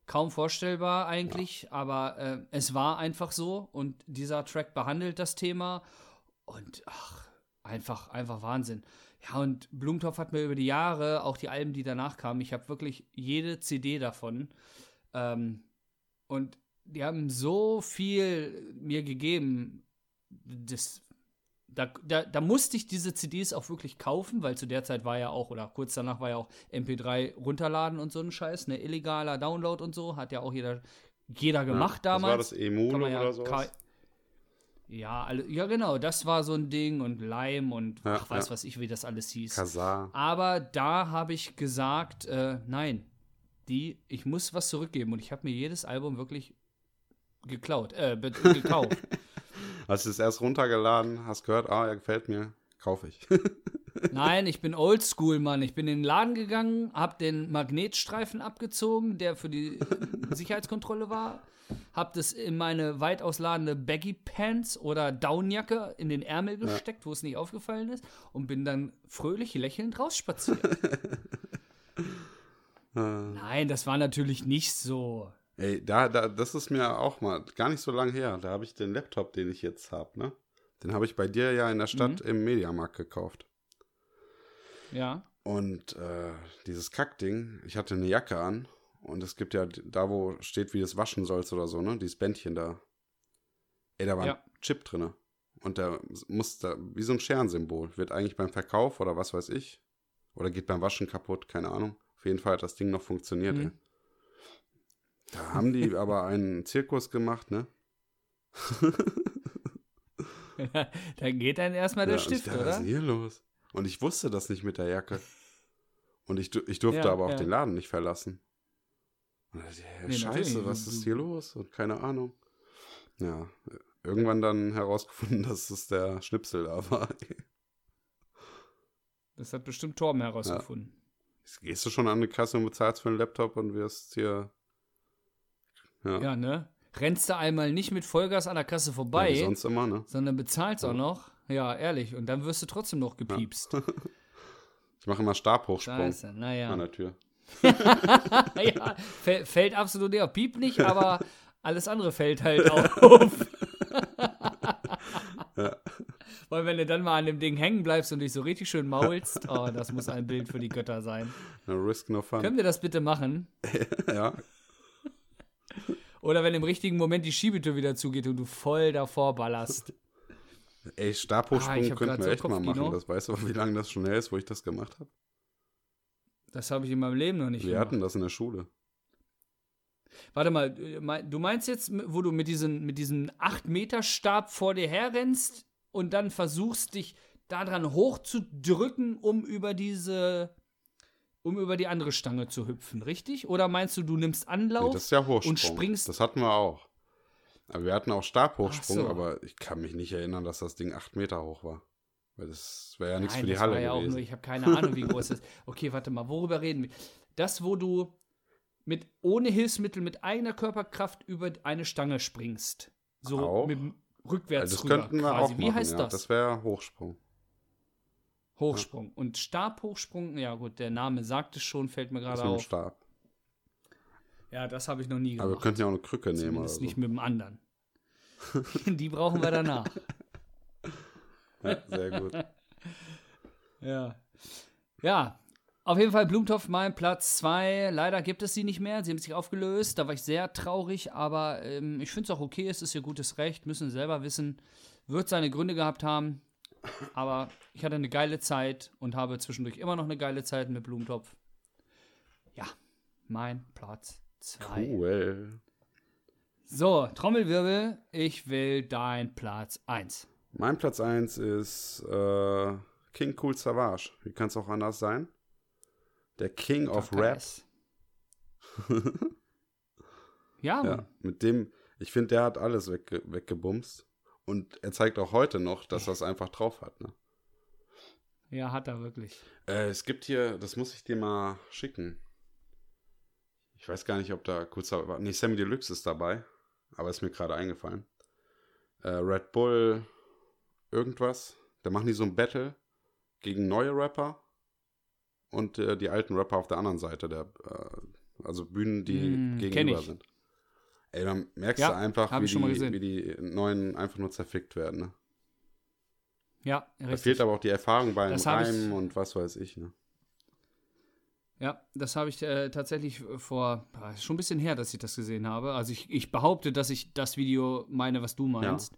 kaum vorstellbar eigentlich, aber äh, es war einfach so und dieser Track behandelt das Thema und ach, einfach, einfach Wahnsinn. Ja, und Blumentopf hat mir über die Jahre, auch die Alben, die danach kamen, ich habe wirklich jede CD davon ähm, und die haben so viel mir gegeben, das da, da, da musste ich diese CDs auch wirklich kaufen, weil zu der Zeit war ja auch, oder kurz danach war ja auch MP3 runterladen und so ein Scheiß, ne, illegaler Download und so, hat ja auch jeder, jeder gemacht ja, damals. Das war das Emule ja oder sowas? Ja, alle, ja, genau, das war so ein Ding und Lime und Ja, ach, weiß ja. was ich, wie das alles hieß. Kazar. Aber da habe ich gesagt, äh, nein, die, ich muss was zurückgeben und ich habe mir jedes Album wirklich geklaut, äh, gekauft. Hast du es erst runtergeladen, hast gehört, ah, er gefällt mir, kaufe ich. Nein, ich bin oldschool, Mann. Ich bin in den Laden gegangen, hab den Magnetstreifen abgezogen, der für die Sicherheitskontrolle war. Hab das in meine weit ausladende Baggy Pants oder Downjacke in den Ärmel gesteckt, wo es nicht aufgefallen ist, und bin dann fröhlich lächelnd rausspaziert. Nein, das war natürlich nicht so. Ey, da, da, das ist mir auch mal gar nicht so lang her. Da habe ich den Laptop, den ich jetzt habe, ne? Den habe ich bei dir ja in der Stadt im Mediamarkt gekauft. Ja. Und äh, dieses Kackding, ich hatte eine Jacke an und es gibt ja da, wo steht, wie du es waschen sollst oder so, ne? Dieses Bändchen da. Ey, da war Ja. ein Chip drin. Und der muss da, wie so ein Scherensymbol, wird eigentlich beim Verkauf oder was weiß ich, oder geht beim Waschen kaputt, keine Ahnung. Auf jeden Fall hat das Ding noch funktioniert, Mhm. ey. Da haben die aber einen Zirkus gemacht, ne? da geht dann erstmal der Ja, Stift, dachte, Was ist oder? denn hier los? Und ich wusste das nicht mit der Jacke. Und ich, ich durfte Ja, aber auch ja. den Laden nicht verlassen. Und da dachte ich, ja, Nee, Scheiße, was ist hier los? Und keine Ahnung. Ja, irgendwann dann herausgefunden, dass es der Schnipsel da war. Das hat bestimmt Torben herausgefunden. Jetzt Gehst du schon an eine Kasse und bezahlst für einen Laptop und wirst hier. Ja, Ja, ne? Rennst du einmal nicht mit Vollgas an der Kasse vorbei, ja, sonst immer, ne? sondern bezahlst auch noch. Ja, ehrlich. Und dann wirst du trotzdem noch gepiepst. Ich mache immer Stabhochsprung Scheiße, an naja. der Tür. ja, fäll- fällt absolut nicht auf. Piep nicht, aber alles andere fällt halt auf. Weil wenn du dann mal an dem Ding hängen bleibst und dich so richtig schön maulst, oh, das muss ein Bild für die Götter sein. No risk, no fun. Können wir das bitte machen? ja, Oder wenn im richtigen Moment die Schiebetür wieder zugeht und du voll davor ballerst. ey, Stabhochsprung Ah, könnten wir so echt mal machen. Das weißt du, wie lange das schon her ist, wo ich das gemacht habe? Das habe ich in meinem Leben noch nicht Wir gemacht. hatten das in der Schule. Warte mal, äh, du meinst jetzt, wo du mit diesem mit diesem 8-Meter-Stab vor dir herrennst und dann versuchst, dich daran hochzudrücken, um über diese, um über die andere Stange zu hüpfen, richtig? Oder meinst du, du nimmst Anlauf? Nee, ja und springst- Das hatten wir auch. Aber wir hatten auch Stabhochsprung, so. aber ich kann mich nicht erinnern, dass das Ding acht Meter hoch war. Weil das wäre ja nichts Nein, für die das Halle war ja auch gewesen. nur, ich habe keine Ahnung, wie groß das ist. Okay, warte mal, worüber reden wir? Das, wo du mit ohne Hilfsmittel, mit eigener Körperkraft über eine Stange springst. So Auch? mit dem rückwärts Also das rüber könnten wir quasi. auch Wie machen, heißt ja. das? Das wäre Hochsprung. Hochsprung. Und Stabhochsprung, ja gut, der Name sagt es schon, fällt mir Das gerade auf. Stab. Ja, das habe ich noch nie Aber wir gemacht. könnten ja auch eine Krücke nehmen oder Zumindest so. nicht mit dem anderen. Die brauchen wir danach. Ja, sehr gut. Ja. Ja. Auf jeden Fall Blumentopf mein Platz 2. Leider gibt es sie nicht mehr. Sie haben sich aufgelöst. Da war ich sehr traurig, aber ähm, ich finde es auch okay. Es ist ihr gutes Recht. Müssen sie selber wissen. Wird seine Gründe gehabt haben. Aber ich hatte eine geile Zeit und habe zwischendurch immer noch eine geile Zeit mit Blumentopf. Ja, mein Platz 2. Cool. So, Trommelwirbel. Ich will dein Platz 1. Mein Platz 1 ist äh, King Cool Savage. Wie kann es auch anders sein? Der King of Rap. Ja. Ja, mit dem, ich finde, der hat alles wegge weggebumst. Und er zeigt auch heute noch, dass er es einfach drauf hat. Ne? ja, hat er wirklich. Äh, es gibt hier, das muss ich dir mal schicken. Ich weiß gar nicht, ob da kurz. Nee, Sammy Deluxe ist dabei. Aber ist mir gerade eingefallen. Äh, Red Bull, irgendwas. Da machen die so ein Battle gegen neue Rapper und äh, die alten Rapper auf der anderen Seite der. Äh, also Bühnen, die Mm, gegenüber sind. Ey, dann merkst Ja, du einfach, wie die, wie die neuen einfach nur zerfickt werden. Ne? Ja, Da richtig. fehlt aber auch die Erfahrung beim Das Reimen und was weiß ich. Ne? Ja, das habe ich äh, tatsächlich vor, ah, schon ein bisschen her, dass ich das gesehen habe. Also ich, ich behaupte, dass ich das Video meine, was du meinst.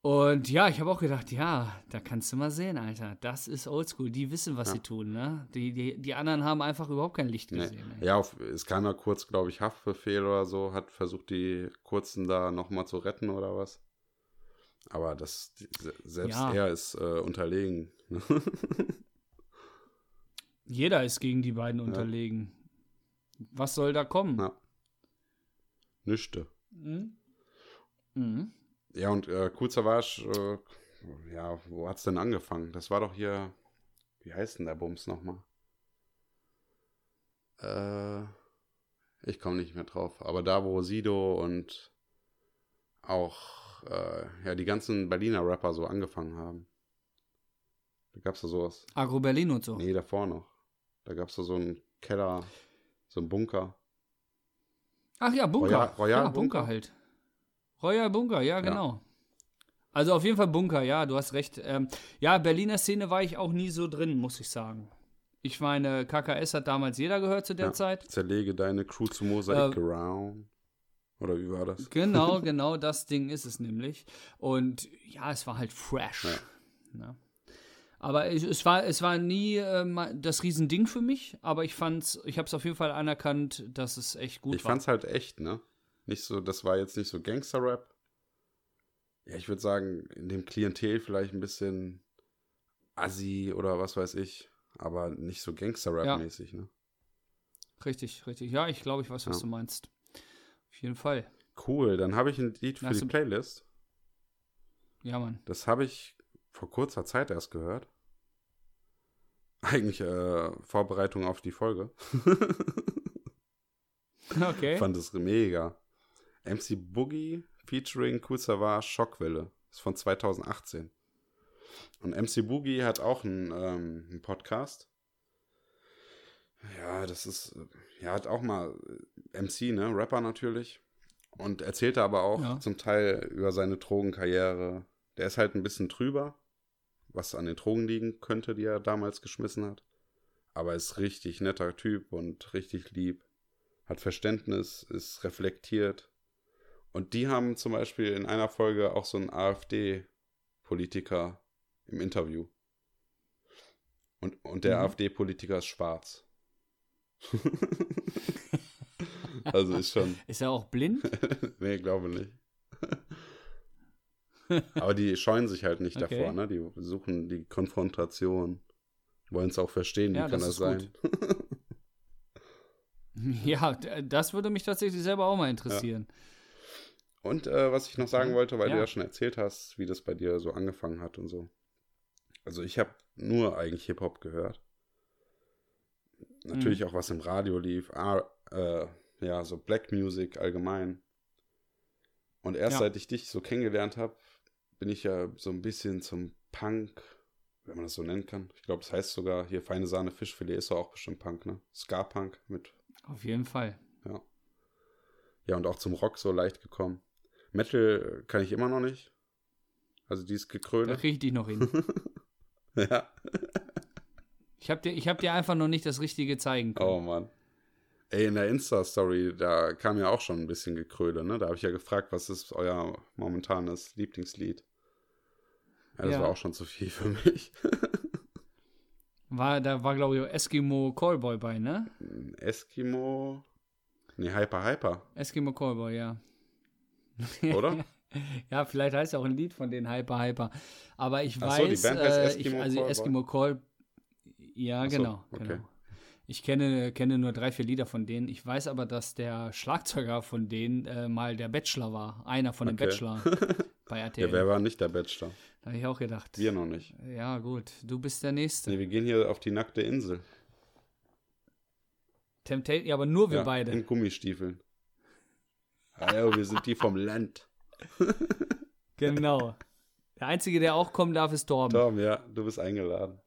Und ja, ich habe auch gedacht, ja, da kannst du mal sehen, Alter. Das ist oldschool. Die wissen, was Ja. sie tun, ne? Die, die, die anderen haben einfach überhaupt kein Licht Nee. gesehen. ey. Ja, auf, es kam ja kurz, glaube ich, Haftbefehl oder so, hat versucht, die Kurzen da nochmal zu retten oder was. Aber das, die, se- selbst Ja. er ist äh, unterlegen. ne? Jeder ist gegen die beiden unterlegen. Was soll da kommen? Ja. Nüchte. Mhm. Mhm. Ja, und äh, Cool Savage, äh, ja, wo hat's denn angefangen? Das war doch hier, wie heißt denn der Bums nochmal? Äh, ich komme nicht mehr drauf. Aber da, wo Sido und auch, äh, ja, die ganzen Berliner Rapper so angefangen haben. Da gab's da sowas. Agro Berlin und so. Nee, davor noch. Da gab's da so einen Keller, so einen Bunker. Ach ja, Bunker. Royal- Royal ja, Bunker Bunker. halt. Royal Bunker, ja, genau. Also auf jeden Fall Bunker, ja, du hast recht. Ähm, ja, Berliner Szene war ich auch nie so drin, muss ich sagen. Ich meine, KKS hat damals jeder gehört zu der Ja. Zeit. Zerlege deine Crew zu Mosaik Äh, around. Oder wie war das? Genau, genau das Ding ist es nämlich. Und ja, es war halt fresh. Ja. Ne? Aber es, es, war, es war nie ähm, das Riesending für mich, aber ich fand's, ich habe es auf jeden Fall anerkannt, dass es echt gut ich war. fand's halt echt, ne? Nicht so, das war jetzt nicht so Gangster-Rap. Ja, ich würde sagen, in dem Klientel vielleicht ein bisschen Assi oder was weiß ich. Aber nicht so Gangster-Rap-mäßig, ne? Richtig, richtig. Ja, ich glaube, ich weiß, was Ja. du meinst. Auf jeden Fall. Cool, dann habe ich ein Lied für Hast die Playlist. Ja, Mann. Das habe ich vor kurzer Zeit erst gehört. Eigentlich äh, Vorbereitung auf die Folge. Okay. fand es mega. MC Boogie featuring Cool Savage Schockwelle. Ist von 2018. Und MC Boogie hat auch einen, ähm, einen Podcast. Ja, das ist, äh, ja, hat auch mal äh, MC, ne? Rapper natürlich. Und erzählte aber auch Ja. zum Teil über seine Drogenkarriere. Der ist halt ein bisschen trüber, was an den Drogen liegen könnte, die er damals geschmissen hat. Aber ist richtig netter Typ und richtig lieb hat Verständnis, ist reflektiert. Und die haben zum Beispiel in einer Folge auch so einen AfD-Politiker im Interview. Und, und der Mhm. AfD-Politiker ist schwarz. also ist schon. Ist er auch blind? nee, glaube nicht. Aber die scheuen sich halt nicht Okay. davor, ne? Die suchen die Konfrontation. Wollen es auch verstehen, wie Ja, kann das das, sein? ja, das würde mich tatsächlich selber auch mal interessieren. Und äh, was ich noch sagen Mhm. wollte, weil du Ja. ja schon erzählt hast, wie das bei dir so angefangen hat und so. Also ich habe nur eigentlich Hip-Hop gehört. Natürlich auch was im Radio lief. Ah, äh, ja, so Black Music allgemein. Und erst Ja. seit ich dich so kennengelernt habe, bin ich ja so ein bisschen zum Punk, wenn man das so nennen kann. Ich glaube, es heißt sogar hier feine Sahne Fischfilet ist doch auch bestimmt Punk, ne? Ska-Punk mit Auf jeden Fall. ja. Ja, und auch zum Rock so leicht gekommen. Metal kann ich immer noch nicht. Also dieses Da Gekröle. kriege ich dich noch hin. ja. Ich habe dir, ich hab dir einfach noch nicht das Richtige zeigen können. Oh Mann. Ey, in der Insta-Story, da kam ja auch schon ein bisschen Gekröle, ne? Da habe ich ja gefragt, was ist euer momentanes Lieblingslied? Ja, das Ja. war auch schon zu viel für mich. War, da war, glaube ich, Eskimo Callboy bei, ne? Eskimo. Nee, Hyper Hyper, Eskimo Callboy, ja. oder? Ja, vielleicht heißt ja auch ein Lied von den Hyper Hyper. Aber ich Ach so, die weiß, Band heißt äh, Eskimo ich, also Callboy? Eskimo Call. Ja, Ach so, genau, okay. genau. Ich kenne, kenne nur drei, vier Lieder von denen. Ich weiß aber, dass der Schlagzeuger von denen äh, mal der Bachelor war. Einer von den Okay. Bachelor bei RTL. Ja, wer war nicht der Bachelor? da habe ich auch gedacht. Wir noch nicht. Ja, gut. Du bist der Nächste. Nee, wir gehen hier auf die nackte Insel. Temptation, ja, aber nur wir ja, beide. In Gummistiefeln. Hallo, wir sind die vom Land. Genau. Der Einzige, der auch kommen darf, ist Torben. Tom, ja, du bist eingeladen.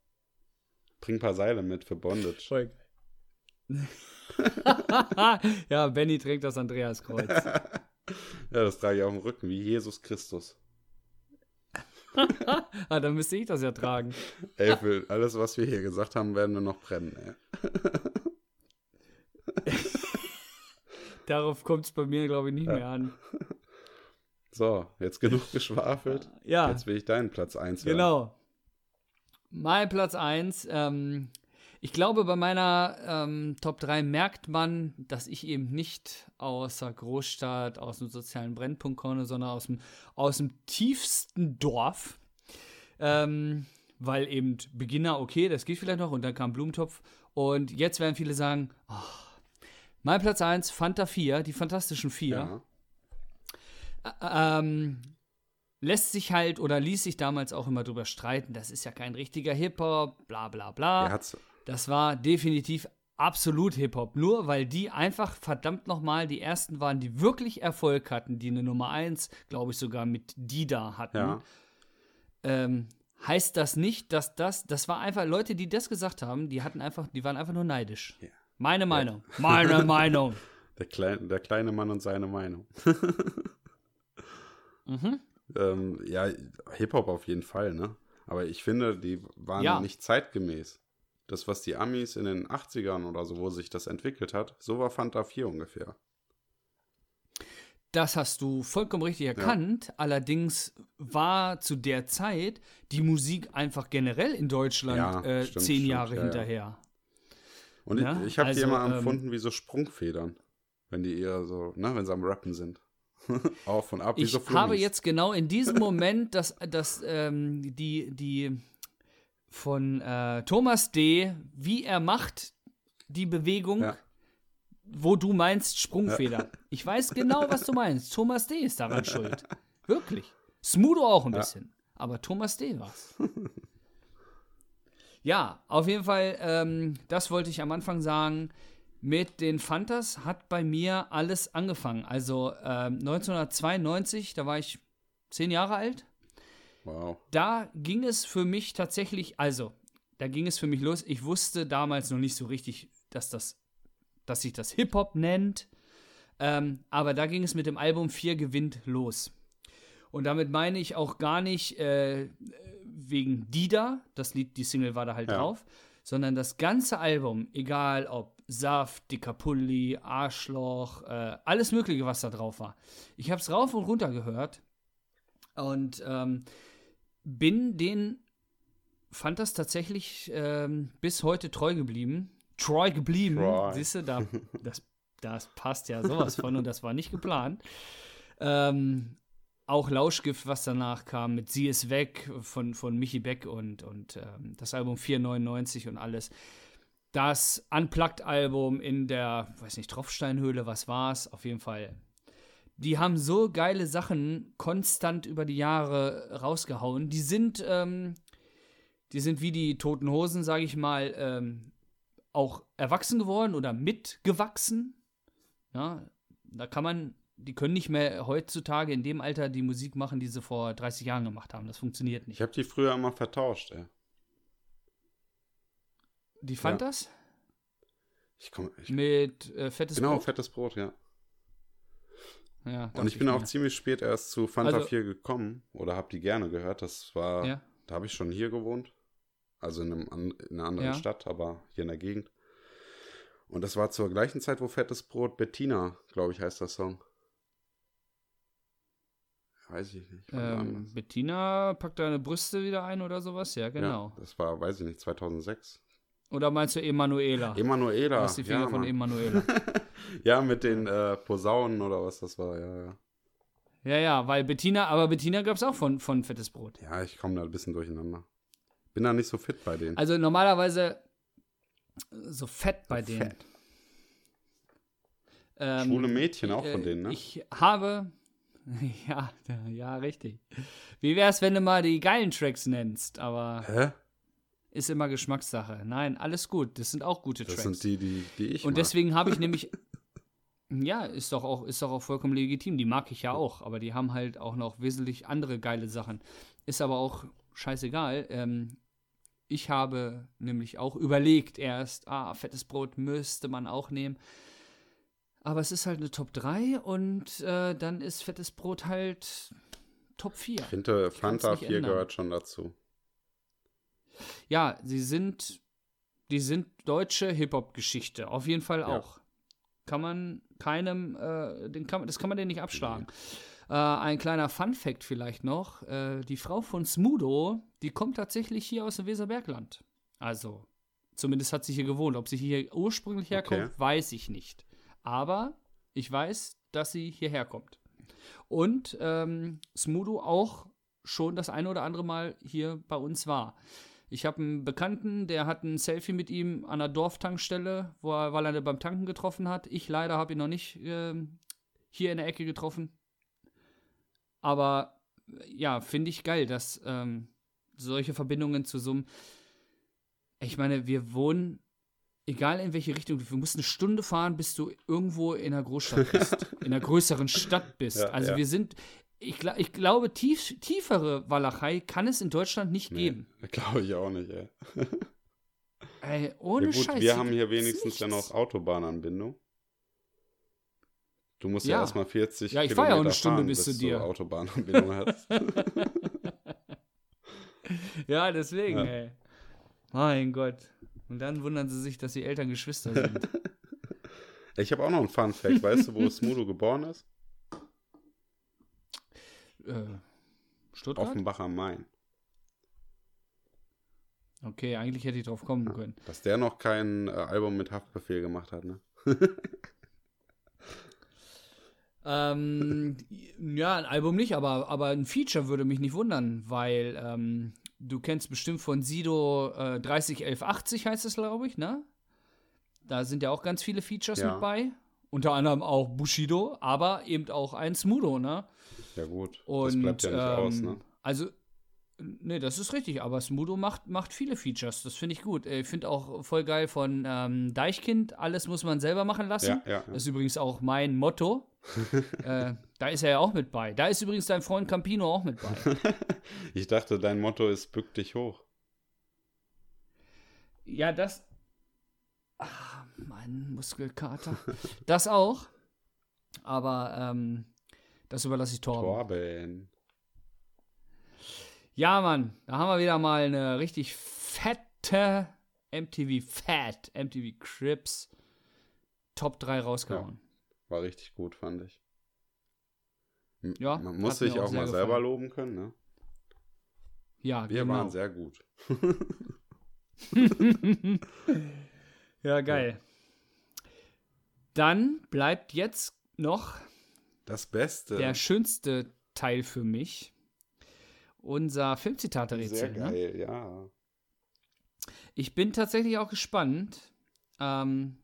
Bring ein paar Seile mit für Bondage. Voll geil. ja, Benny trägt das Andreaskreuz. Ja, das trage ich auf dem Rücken, wie Jesus Christus. ah, dann müsste ich das ja tragen. Ey, für alles, was wir hier gesagt haben, werden wir noch brennen, ey. Darauf kommt es bei mir, glaube ich, nicht mehr an. So, jetzt genug geschwafelt. Ja, Jetzt will ich deinen Platz 1 genau. Mein Platz 1. Ähm, ich glaube, bei meiner ähm, Top 3 merkt man, dass ich eben nicht aus der Großstadt, aus dem sozialen Brennpunkt komme, sondern aus dem, aus dem tiefsten Dorf. Ähm, weil eben Beginner, okay, das geht vielleicht noch, und dann kam Blumentopf. Und jetzt werden viele sagen, oh, mein Platz 1, Fanta 4, die Fantastischen Vier. Ja. ähm, lässt sich halt oder ließ sich damals auch immer drüber streiten, das ist ja kein richtiger Hip-Hop, bla bla bla. Hat's, Das war definitiv absolut Hip-Hop. Nur weil die einfach verdammt nochmal die ersten waren, die wirklich Erfolg hatten, die eine Nummer 1, glaube ich, sogar mit Dida hatten. ja. Ähm, heißt das nicht, dass das, das war einfach Leute, die das gesagt haben, die hatten einfach, die waren einfach nur neidisch. Ja. Meine Meinung. Meine Meinung. Der, klein, der kleine Mann und seine Meinung. Mhm. Ähm, ja, Hip-Hop auf jeden Fall, ne? Aber ich finde, die waren Ja. nicht zeitgemäß. Das, was die Amis in den 80ern oder so, wo sich das entwickelt hat, so war Fanta 4 ungefähr. Das hast du vollkommen richtig erkannt. Allerdings war zu der Zeit die Musik einfach generell in Deutschland Ja, äh, stimmt, zehn stimmt, Jahre ja, ja. hinterher. Und Ja, ich, ich habe die also, immer ähm, empfunden wie so Sprungfedern. Wenn die eher so, ne, wenn sie am Rappen sind. Auf und ab, wie Ich so habe Flummis. jetzt genau in diesem Moment das, das, ähm, die, die von äh, Thomas D., wie er macht, die Bewegung, Ja. wo du meinst Sprungfeder. Ich weiß genau, was du meinst. Thomas D. ist daran schuld. Wirklich. Smudo auch ein Ja. bisschen. Aber Thomas D. war's. ja, auf jeden Fall, ähm, das wollte ich am Anfang sagen. Mit den Fantas hat bei mir alles angefangen. Also ähm, 1992, da war ich zehn Jahre alt. Wow. Da ging es für mich tatsächlich, also, da ging es für mich los. Ich wusste damals noch nicht so richtig, dass das, dass sich das Hip-Hop nennt. Ähm, aber da ging es mit dem Album 4 gewinnt los. Und damit meine ich auch gar nicht äh, wegen Dida, das Lied, die Single war da halt Ja. drauf, sondern das ganze Album, egal ob Saft, Dicker Pulli, Arschloch, äh, alles Mögliche, was da drauf war. Ich habe es rauf und runter gehört und ähm, bin den fand das tatsächlich ähm, bis heute treu geblieben. Treu geblieben. Troy. Siehst du, da, das, das passt ja sowas von und das war nicht geplant. Ähm, auch Lauschgift, was danach kam, mit Sie ist weg von, von Michi Beck und, und ähm, das Album 499 und alles. Das Unplugged-Album in der, weiß nicht, Tropfsteinhöhle, was war's? Auf jeden Fall. Die haben so geile Sachen konstant über die Jahre rausgehauen. Die sind, ähm, die sind wie die Toten Hosen, sage ich mal, ähm, auch erwachsen geworden oder mitgewachsen. Ja, da kann man, die können nicht mehr heutzutage in dem Alter die Musik machen, die sie vor 30 Jahren gemacht haben. Das funktioniert nicht. Ich habe die früher immer vertauscht, ey. Die fand Ja. das Ich komm, ich, mit äh, fettes genau, Brot. fettes Brot, ja. Ja, Und ich bin auch mir. ziemlich spät erst zu Fanta Also- 4 gekommen oder habe die gerne gehört. Das war, Ja. da habe ich schon hier gewohnt. Also in, einem, in einer anderen Ja. Stadt, aber hier in der Gegend. Und das war zur gleichen Zeit, wo Fettes Brot Bettina, glaube ich, heißt der Song. Weiß ich nicht. Ähm? Bettina packt deine Brüste wieder ein oder sowas? Ja, genau. Ja, das war, weiß ich nicht, 2006. Oder meinst du Emanuela? Emanuela. Du hast die Finger ja, von. Emanuela. ja, mit den äh, Posaunen oder was das war, ja, ja. ja, ja, weil Bettina, aber Bettina gab es auch von, von Fettes Brot. Ja, ich komme da ein bisschen durcheinander. Bin da nicht so fit bei denen. Also normalerweise so fett bei denen. Fett. Ähm, Schwule Mädchen auch äh, von denen, ne? Ich habe. Ja, ja, richtig. Wie wär's, wenn du mal die geilen Tracks nennst? Aber Hä? ist immer Geschmackssache. Nein, alles gut. Das sind auch gute Das Tracks. sind die, die, die ich Und mag. deswegen habe ich nämlich. Ja, ist doch, auch, ist doch auch vollkommen legitim. Die mag ich ja auch. Aber die haben halt auch noch wesentlich andere geile Sachen. Ist aber auch scheißegal. Ähm, ich habe nämlich auch überlegt erst, ah, fettes Brot müsste man auch nehmen. Aber es ist halt eine Top 3 und äh, dann ist fettes Brot halt Top 4. Ich finde, Fanta nicht 4 ändern. gehört schon dazu. Ja, sie sind, die sind deutsche Hip-Hop-Geschichte. Auf jeden Fall Ja. auch. Kann man keinem, äh, den kann, das kann man denen nicht abschlagen. Äh, ein kleiner Fun-Fact vielleicht noch: äh, Die Frau von Smudo, die kommt tatsächlich hier aus dem Weserbergland. Also, zumindest hat sie hier gewohnt. Ob sie hier ursprünglich herkommt, Okay. weiß ich nicht. Aber ich weiß, dass sie hierher kommt. Und ähm, Smudo auch schon das eine oder andere Mal hier bei uns war. Ich habe einen Bekannten, der hat ein Selfie mit ihm an einer Dorftankstelle, wo er, weil er ihn beim Tanken getroffen hat. Ich leider habe ihn noch nicht ähm, hier in der Ecke getroffen. Aber äh, ja, finde ich geil, dass ähm, solche Verbindungen zu so einem. Ich meine, wir wohnen, egal in welche Richtung, wir mussten eine Stunde fahren, bis du irgendwo in einer Großstadt bist, in einer größeren Stadt bist. Ja, also ja. wir sind, ich, ich glaube, tief, tiefere Walachei kann es in Deutschland nicht Nee, geben. Glaube ich auch nicht, ey. Ey, ohne ja, gut, Scheiß. wir haben hier wenigstens ja nichts. noch Autobahnanbindung. Du musst ja, Ja. erstmal 40 Ja, ich fahr ja auch eine Kilometer Stunde fahren, bis zu du dir. Autobahnanbindung hast. Ja, deswegen, ey. Mein Gott. Und dann wundern sie sich, dass die Eltern Geschwister sind. ich habe auch noch einen Fun Fact. Weißt du, wo Smudo geboren ist? äh, Stuttgart? Offenbach am Main. Okay, eigentlich hätte ich drauf kommen können. Dass der noch kein äh, Album mit Haftbefehl gemacht hat, ne? Ähm, ja, ein Album nicht, aber, aber ein Feature würde mich nicht wundern, weil ähm, du kennst bestimmt von Sido äh, 301180 heißt es, glaube ich, ne? Da sind ja auch ganz viele Features Ja. mit bei. Unter anderem auch Bushido, aber eben auch ein Smudo, ne? Ja, gut. Und, das bleibt ja nicht ähm, aus, ne? Also, nee, das ist richtig, aber Smudo macht, macht viele Features, das finde ich gut. Ich finde auch voll geil von ähm, Deichkind, alles muss man selber machen lassen. Ja, ja. Das ist übrigens auch mein Motto. äh, da ist er ja auch mit bei. Da ist übrigens dein Freund Campino auch mit bei. Ich dachte, dein Motto ist bück dich hoch. Ja, das. Ah, mein Muskelkater. Das auch. Aber ähm, das überlasse ich Torben. Torben. Ja, Mann, da haben wir wieder mal eine richtig fette MTV Fat, MTV Crips Top 3 rausgehauen. War richtig gut, fand ich. M- Ja, Man muss sich auch auch mal selber gefallen. loben können, ne? Ja, Wir genau. waren sehr gut. ja, geil. Dann bleibt jetzt noch Das Beste. der schönste Teil für mich. Unser Filmzitate-Rätsel. sehr Ne? geil, ja. Ich bin tatsächlich auch gespannt. Ähm,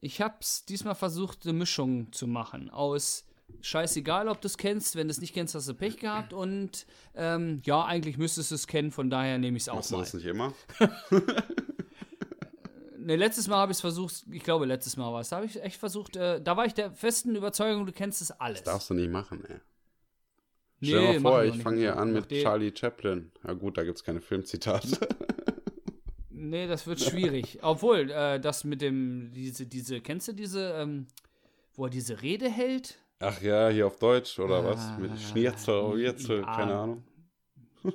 ich habe es diesmal versucht, eine Mischung zu machen aus scheißegal, ob du es kennst. Wenn du es nicht kennst, hast du Pech gehabt. Und ähm, ja, eigentlich müsstest du es kennen, von daher nehme ich es auch Machst du mal. das nicht immer? Ne, letztes Mal habe ich es versucht, ich glaube, letztes Mal war es. Da habe ich echt versucht, äh, da war ich der festen Überzeugung, du kennst es alles. Das darfst du nicht machen, ey. Nee, Stell dir mal vor, ich fange hier an mit Nachdem- Charlie Chaplin. Ja gut, da gibt es keine Filmzitate. Nee, das wird schwierig. Obwohl, äh, das mit dem, diese, diese, kennst du diese, ähm, wo er diese Rede hält? Ach ja, hier auf Deutsch oder Ah, was? Mit Schnierzel, Wirzel, ja. keine Ahnung.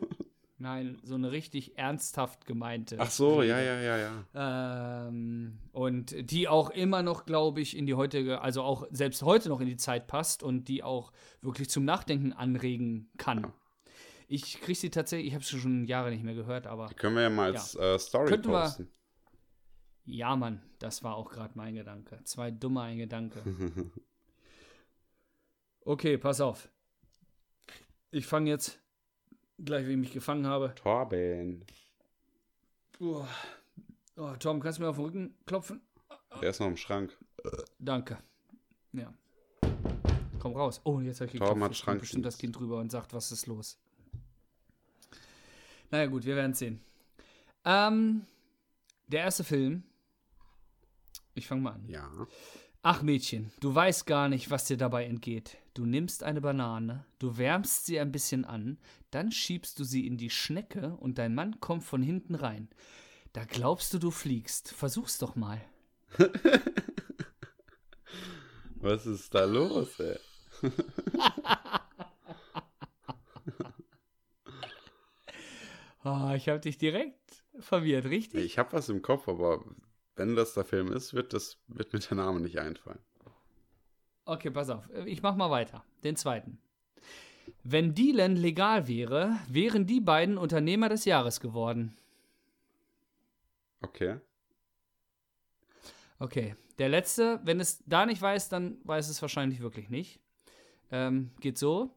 Nein, so eine richtig ernsthaft gemeinte. Ach so, ja, ja, ja, ja. Ähm, und die auch immer noch, glaube ich, in die heutige, also auch selbst heute noch in die Zeit passt und die auch wirklich zum Nachdenken anregen kann. Ich kriege sie tatsächlich, ich habe sie schon Jahre nicht mehr gehört, aber Die können wir ja mal als äh, Story Könnten wir- posten. ja, Mann, das war auch gerade mein Gedanke. Zwei dumme ein Gedanke. Okay, pass auf. Ich fange jetzt gleich, wie ich mich gefangen habe. Torben. Uah. Oh, Tom, kannst du mir auf den Rücken klopfen? Der ist noch im Schrank. Danke. Ja. Komm raus. Oh, jetzt habe ich Torben geklopft. hat Jetzt kommt Schrankdienst. bestimmt das Kind drüber und sagt, was ist los. Naja, gut, wir werden sehen. Ähm, der erste Film. Ich fange mal an. Ja. Ach Mädchen, du weißt gar nicht, was dir dabei entgeht. Du nimmst eine Banane, du wärmst sie ein bisschen an, dann schiebst du sie in die Schnecke und dein Mann kommt von hinten rein. Da glaubst du, du fliegst. Versuch's doch mal. Was ist da los, ey? Ah, ich habe dich direkt verwirrt, richtig? Ich habe was im Kopf, aber wenn das der Film ist, wird, das, wird mir der Name nicht einfallen. Okay, pass auf. Ich mach mal weiter. Den zweiten. Wenn Dealen legal wäre, wären die beiden Unternehmer des Jahres geworden. Okay. Okay, der letzte, wenn es da nicht weiß, dann weiß es wahrscheinlich wirklich nicht. Ähm, geht so.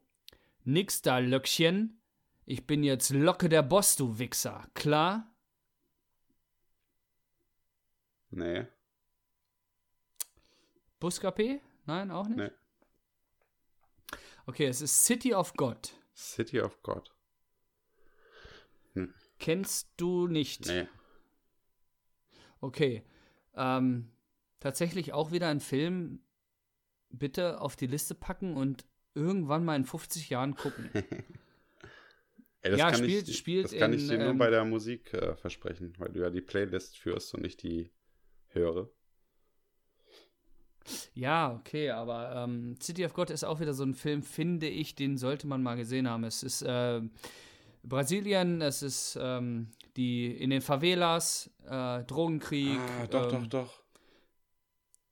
Nix da, Löckchen. Ich bin jetzt Locke der Boss, du Wichser. Klar? Nee. Buscapé? Nein, auch nicht? Nee. Okay, es ist City of God. City of God. Kennst du nicht? Nee. Okay. Ähm, tatsächlich auch wieder ein Film. Bitte auf die Liste packen und irgendwann mal in 50 Jahren gucken. Ey, das Ja, kann spielt- ich, spielt das kann ich in, dir nur ähm, bei der Musik äh, versprechen, weil du ja die Playlist führst und ich die höre. Ja, okay, aber ähm, City of God ist auch wieder so ein Film, finde ich, den sollte man mal gesehen haben. Es ist äh, Brasilien, es ist ähm, die in den Favelas, äh, Drogenkrieg. ah, doch, ähm, doch, doch.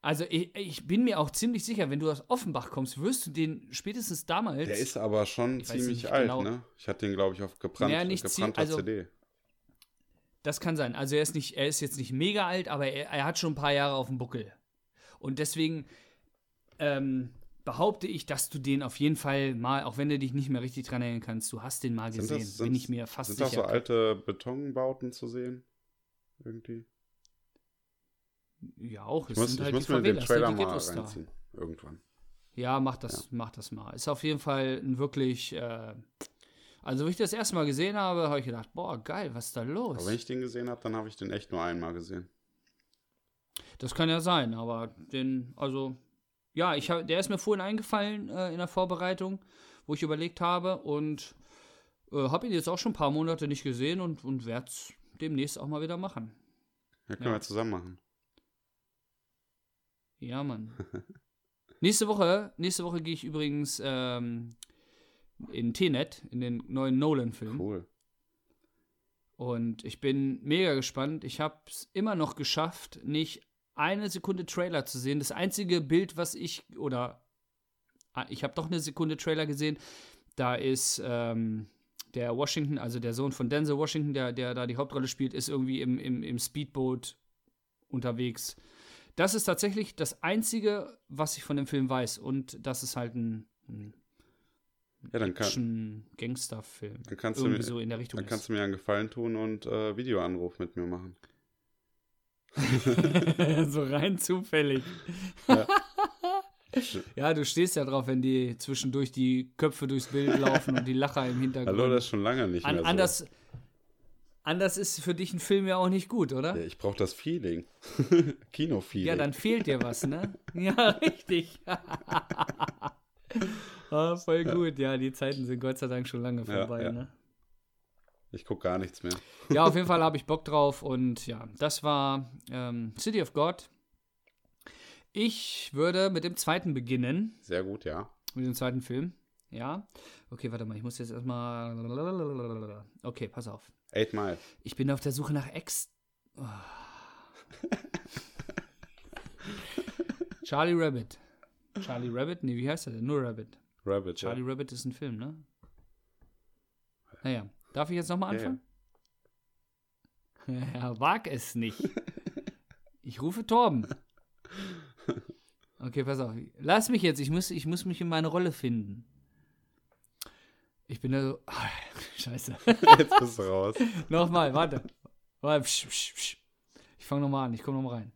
Also ich, ich bin mir auch ziemlich sicher, wenn du aus Offenbach kommst, wirst du den spätestens damals. Der ist aber schon ziemlich alt, genau. ne? Ich hatte den, glaube ich, auf gebrannt, Naja, gebrannter also- CD. Das kann sein. Also er ist nicht, er ist jetzt nicht mega alt, aber er, er hat schon ein paar Jahre auf dem Buckel. Und deswegen ähm, behaupte ich, dass du den auf jeden Fall mal, auch wenn du dich nicht mehr richtig dran erinnern kannst, du hast den mal Sind gesehen. das- bin sind- ich mir fast Sind da sicher. so alte Betonbauten zu sehen? Irgendwie? ja, auch. Ich muss, sind ich halt muss die mir den Trailer ne, die mal Ghettos da. reinziehen. Irgendwann. Ja, mach das, mach das mal. Ist auf jeden Fall ein wirklich. Äh, also, wo ich das erste Mal gesehen habe, habe ich gedacht, boah, geil, was ist da los? Aber wenn ich den gesehen habe, dann habe ich den echt nur einmal gesehen. Das kann ja sein, aber den, also, ja, ich hab, der ist mir vorhin eingefallen äh, in der Vorbereitung, wo ich überlegt habe und äh, habe ihn jetzt auch schon ein paar Monate nicht gesehen und, und werde es demnächst auch mal wieder machen. Ja, können Ja. wir zusammen machen. Ja, Mann. nächste Woche, nächste Woche gehe ich übrigens ähm, in T-Net, in den neuen Nolan-Film. Cool. Und ich bin mega gespannt. Ich habe es immer noch geschafft, nicht eine Sekunde Trailer zu sehen. Das einzige Bild, was ich, oder ah, ich habe doch eine Sekunde Trailer gesehen, da ist ähm, der Washington, also der Sohn von Denzel Washington, der, der da die Hauptrolle spielt, ist irgendwie im, im, im Speedboot unterwegs. Das ist tatsächlich das Einzige, was ich von dem Film weiß. Und das ist halt ein, ein Ja, dann, kann, Action-Gangster-Film. dann, kannst du Irgendwie mir, so in der Richtung. dann kannst du mir einen Gefallen tun und äh, Videoanruf mit mir machen. so rein zufällig. Ja. Ja, du stehst ja drauf, wenn die zwischendurch die Köpfe durchs Bild laufen und die Lacher im Hintergrund. Hallo, das ist schon lange nicht An, mehr so. anders, anders ist für dich ein Film ja auch nicht gut, oder? Ja, ich brauche das Feeling. Kino-Feeling. Ja, dann fehlt dir was, ne? ja, richtig. Ah, voll gut. Ja, die Zeiten sind Gott sei Dank schon lange Ja, vorbei, ja. ne? Ich gucke gar nichts mehr. Ja, auf jeden Fall habe ich Bock drauf und ja, das war ähm, City of God. Ich würde mit dem zweiten beginnen, Sehr gut, ja. mit dem zweiten Film. Ja. Okay, warte mal, ich muss jetzt erstmal. Okay, pass auf. Eight Mile. Ich bin auf der Suche nach Ex. Oh. Charlie Rabbit. Charlie Rabbit? Nee, wie heißt er denn? Nur Rabbit. Rabbit. Charlie ja. Rabbit ist ein Film, ne? Naja, darf ich jetzt nochmal Ja, ja. anfangen? Ja, wag es nicht. Ich rufe Torben. Okay, pass auf. Lass mich jetzt, ich muss, ich muss mich in meine Rolle finden. Ich bin da so. Ah, scheiße. Jetzt bist du raus. nochmal, warte. Ich fange nochmal an, ich komme nochmal rein.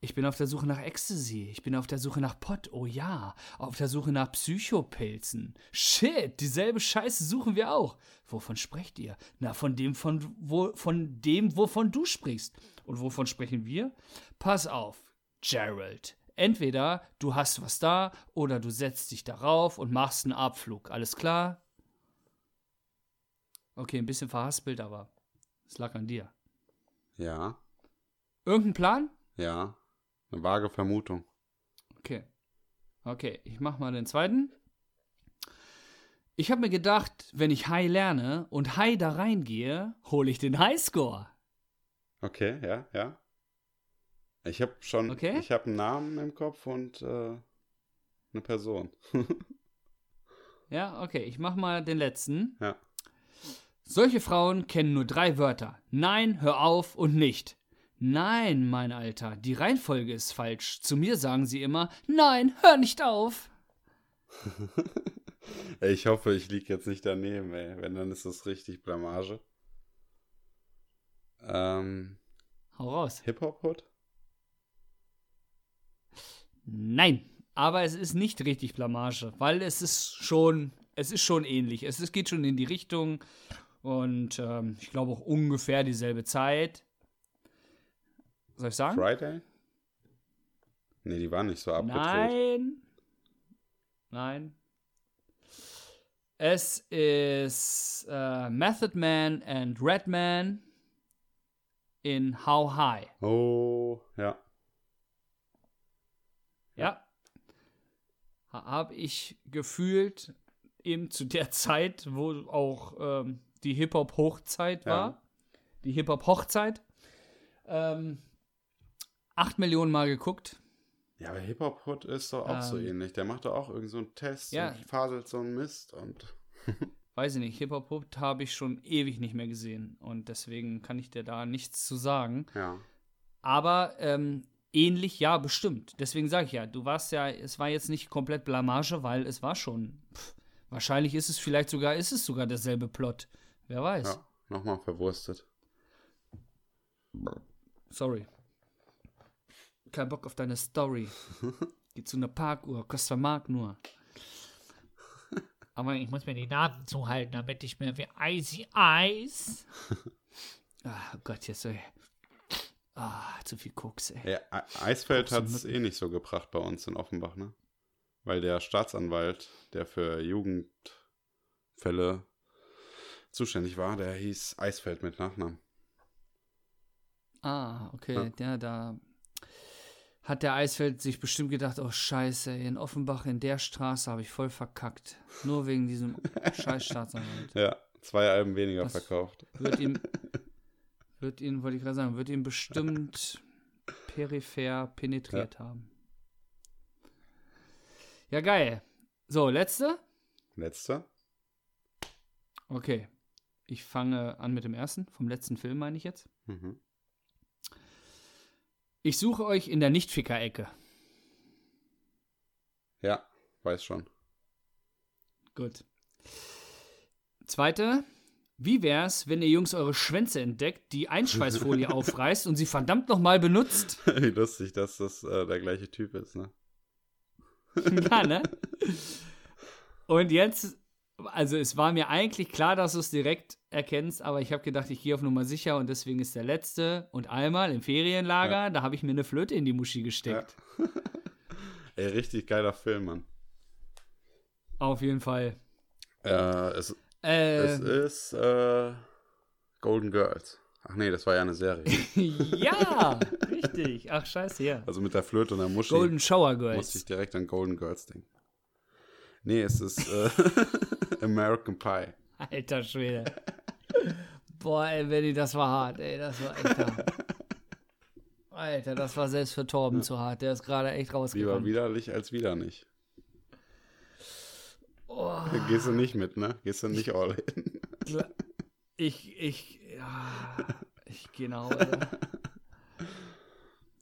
Ich bin auf der Suche nach Ecstasy. Ich bin auf der Suche nach Pott. Oh ja. Auf der Suche nach Psychopilzen. Shit, dieselbe Scheiße suchen wir auch. Wovon sprecht ihr? Na, von dem, von, wo, von dem, wovon du sprichst. Und wovon sprechen wir? Pass auf, Gerald. Entweder du hast was da oder du setzt dich darauf und machst einen Abflug. Alles klar? Okay, ein bisschen verhaspelt, aber es lag an dir. Ja, Irgendein Plan? ja. Eine vage Vermutung. Okay. Okay, ich mach mal den zweiten. Ich habe mir gedacht, wenn ich High lerne und High da reingehe, hole ich den Highscore. Okay, ja, ja. Ich habe schon, Okay. ich habe einen Namen im Kopf und äh, eine Person. Ja, okay, ich mach mal den letzten. Ja. Solche Frauen kennen nur drei Wörter. Nein, hör auf und nicht. Nein, mein Alter, die Reihenfolge ist falsch. Zu mir sagen sie immer, nein, hör nicht auf. Ich hoffe, ich liege jetzt nicht daneben, ey. Wenn, dann ist das richtig Blamage. Ähm, Hau raus. Hip-Hop-Hood? Nein, aber es ist nicht richtig Blamage, weil es ist schon, es ist schon ähnlich. Es, es geht schon in die Richtung und ähm, ich glaube auch ungefähr dieselbe Zeit. Soll ich sagen? Friday? Nee, die waren nicht so abgedreht. Nein. Nein. Es ist äh, Method Man and Redman in How High. Oh, ja. Ja. Habe ich gefühlt eben zu der Zeit, wo auch ähm, die Hip-Hop-Hochzeit Ja. war. Die Hip-Hop-Hochzeit. Ähm, acht Millionen Mal geguckt. Ja, aber Hip-Hop-Hood ist doch auch so Ähm, ähnlich. Der macht doch auch irgend so einen Test ja. und faselt so einen Mist und. Weiß ich nicht, Hip-Hop habe ich schon ewig nicht mehr gesehen. Und deswegen kann ich dir da nichts zu sagen. Ja. Aber ähm, ähnlich, ja, bestimmt. Deswegen sage ich ja, du warst ja, es war jetzt nicht komplett Blamage, weil es war schon. Pff, wahrscheinlich ist es vielleicht sogar, ist es sogar derselbe Plot. Wer weiß. Ja, nochmal verwurstet. Sorry. Kein Bock auf deine Story. Geh zu einer Parkuhr, kostet ein Mark nur. Aber ich muss mir die Nasen zuhalten, damit ich mir wie Icy Ice. Ah, oh Gott, jetzt so. Ah, zu viel Koks, ey. Ja, Eisfeld hat es eh nicht so gebracht bei uns in Offenbach, ne? Weil der Staatsanwalt, der für Jugendfälle zuständig war, der hieß Eisfeld mit Nachnamen. Ah, okay. Ja. Der da hat der Eisfeld sich bestimmt gedacht, oh scheiße, ey, in Offenbach in der Straße habe ich voll verkackt. Nur wegen diesem scheiß Staatsanwalt. Ja, zwei Alben weniger Das- verkauft. Wird ihm, wird ihn, wollte ich gerade sagen, wird ihn bestimmt peripher penetriert haben. Ja, geil. So, letzte. Letzter? Okay. Ich fange an mit dem ersten, vom letzten Film meine ich jetzt. Mhm. Ich suche euch in der Nicht-Ficker-Ecke. Ja, weiß schon. Gut. Zweite. Wie wär's, wenn ihr Jungs eure Schwänze entdeckt, die Einschweißfolie aufreißt und sie verdammt nochmal benutzt? Wie lustig, dass das äh, der gleiche Typ ist, ne? ja, ne? Und jetzt, also es war mir eigentlich klar, dass du es direkt erkennst, aber ich habe gedacht, ich gehe auf Nummer sicher und deswegen ist der letzte. Und einmal im Ferienlager, Ja. da habe ich mir eine Flöte in die Muschi gesteckt. Ey, richtig geiler Film, Mann. Auf jeden Fall. Äh, es, Äh, es ist äh, Golden Girls. Ach nee, das war ja eine Serie. ja, richtig. Ach, scheiße, ja. Also mit der Flöte und der Muschi Golden Shower musste Girls. ich direkt an Golden Girls denken. Nee, es ist äh, American Pie. Alter Schwede. Boah, ey, Benny, das war hart, ey. Das war echt hart. Alter, das war selbst für Torben zu hart. Der ist gerade echt Lieber rausgekommen. widerlich als wieder nicht. Oh, Gehst du nicht mit, ne? Gehst du nicht all in. ich, ich, ja, ich nach Hause.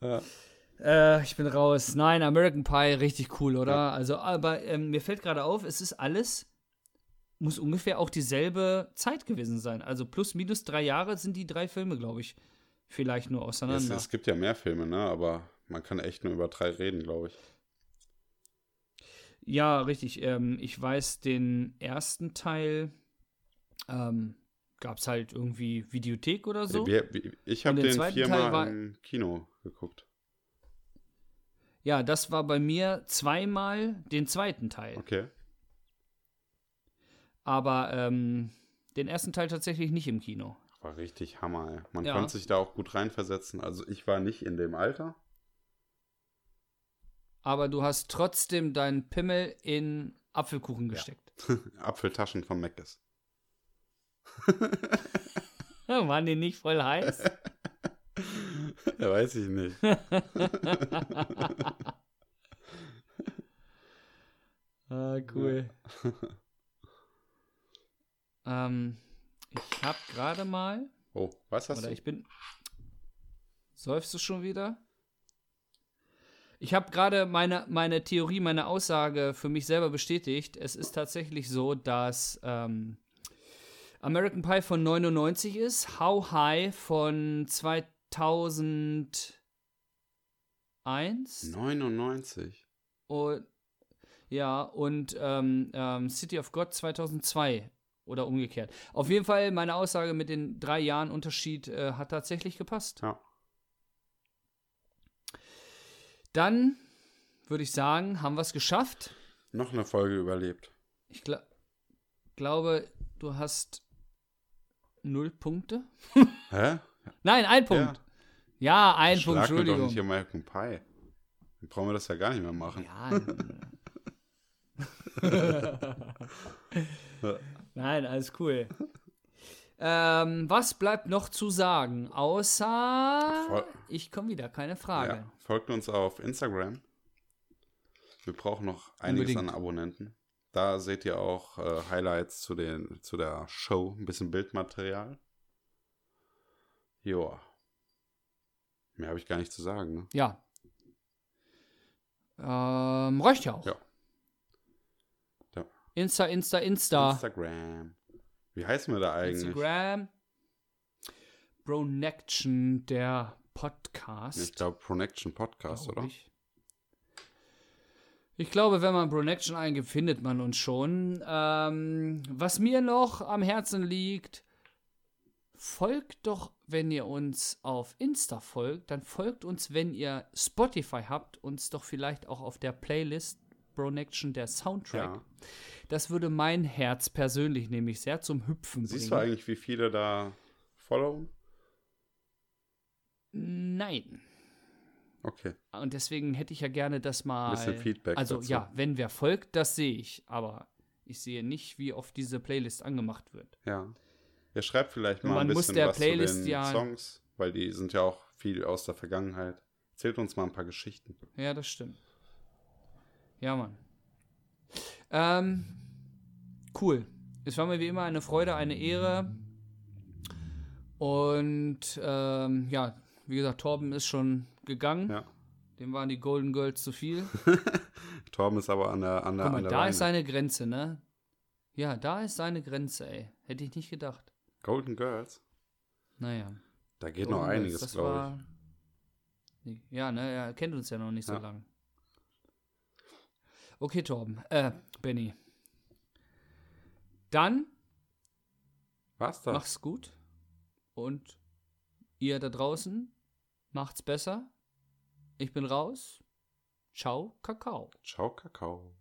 Ja. Äh, ich bin raus. Nein, American Pie, richtig cool, oder? Also, aber ähm, mir fällt gerade auf, es ist alles, muss ungefähr auch dieselbe Zeit gewesen sein. Also plus, minus drei Jahre sind die drei Filme, glaube ich, vielleicht nur Es, auseinander. es gibt ja mehr Filme, ne? Aber man kann echt nur über drei reden, glaube ich. Ja, richtig. Ähm, ich weiß, den ersten Teil ähm, gab es halt irgendwie Videothek oder so. Ich habe den den zweiten Teil viermal im Kino geguckt. Ja, das war bei mir zweimal den zweiten Teil. Okay. Aber ähm, den ersten Teil tatsächlich nicht im Kino. War richtig Hammer, ey. Man Ja. konnte sich da auch gut reinversetzen. Also ich war nicht in dem Alter. Aber du hast trotzdem deinen Pimmel in Apfelkuchen gesteckt. Apfeltaschen von Meckes. Waren die nicht voll heiß? Ja, weiß ich nicht. ah, cool. ähm, ich hab gerade mal, Oh, was hast oder du? ich bin. Säufst du schon wieder? Ich habe gerade meine, meine Theorie, meine Aussage für mich selber bestätigt. Es ist tatsächlich so, dass ähm, American Pie von 99 ist, How High von 2001 99. und ja und ähm, ähm, City of God 2002 oder umgekehrt. Auf jeden Fall meine Aussage mit den drei Jahren Unterschied äh, hat tatsächlich gepasst. Ja. Dann würde ich sagen, haben wir es geschafft. Noch eine Folge überlebt. Ich gla glaube, du hast null Punkte. Hä? Nein, ein Punkt. Ja, ein Punkt, Schlag mir doch Entschuldigung. nicht American Pie. Dann brauchen wir das ja gar nicht mehr machen. Ja. Nein, alles cool. Ähm, was bleibt noch zu sagen? Außer Voll- ich komme wieder, keine Frage. Ja. Folgt uns auf Instagram. Wir brauchen noch einiges Unbedingt. an Abonnenten. Da seht ihr auch äh, Highlights zu, den, zu der Show, ein bisschen Bildmaterial. Joa. Mehr habe ich gar nicht zu sagen. Ne? Ja. Ähm, reicht ja auch. Ja. Ja. Insta, Insta, Insta. Instagram. Wie heißen wir da eigentlich? Instagram. Bronection, der Podcast. Ich glaube, Pronection Podcast, glaub oder? Ich. ich glaube, wenn man Bronection eingibt, findet man uns schon. Ähm, was mir noch am Herzen liegt, folgt doch, wenn ihr uns auf Insta folgt, dann folgt uns, wenn ihr Spotify habt, uns doch vielleicht auch auf der Playlist Bronection, der Soundtrack. Ja. Das würde mein Herz persönlich nämlich sehr zum Hüpfen Siehst du bringen. eigentlich, wie viele da followen? Nein. Okay. Und deswegen hätte ich ja gerne das mal. Bisschen Feedback Also dazu. ja, wenn wer folgt, das sehe ich. Aber ich sehe nicht, wie oft diese Playlist angemacht wird. Ja. Ihr schreibt vielleicht mal ein man muss bisschen der was Playlist zu den ja- Songs, weil die sind ja auch viel aus der Vergangenheit. Erzählt uns mal ein paar Geschichten. Ja, das stimmt. Ja, Mann. Ähm, cool. es war mir wie immer eine Freude, eine Ehre. Und ähm, ja, wie gesagt, Torben ist schon gegangen. Ja. Dem waren die Golden Girls zu viel. Torben ist aber an der, an der, Guck mal, an der da Leine. ist seine Grenze, ne? Ja, da ist seine Grenze, ey. Hätte ich nicht gedacht. Golden Girls. Naja. Da geht Golden noch einiges, glaube ich. war- Ja, ne, er kennt uns ja noch nicht so Ja. lang. Okay, Torben. Äh, Benny. Dann Was das? mach's gut. Und ihr da draußen, macht's besser. Ich bin raus. Ciao, Kakao. Ciao, Kakao.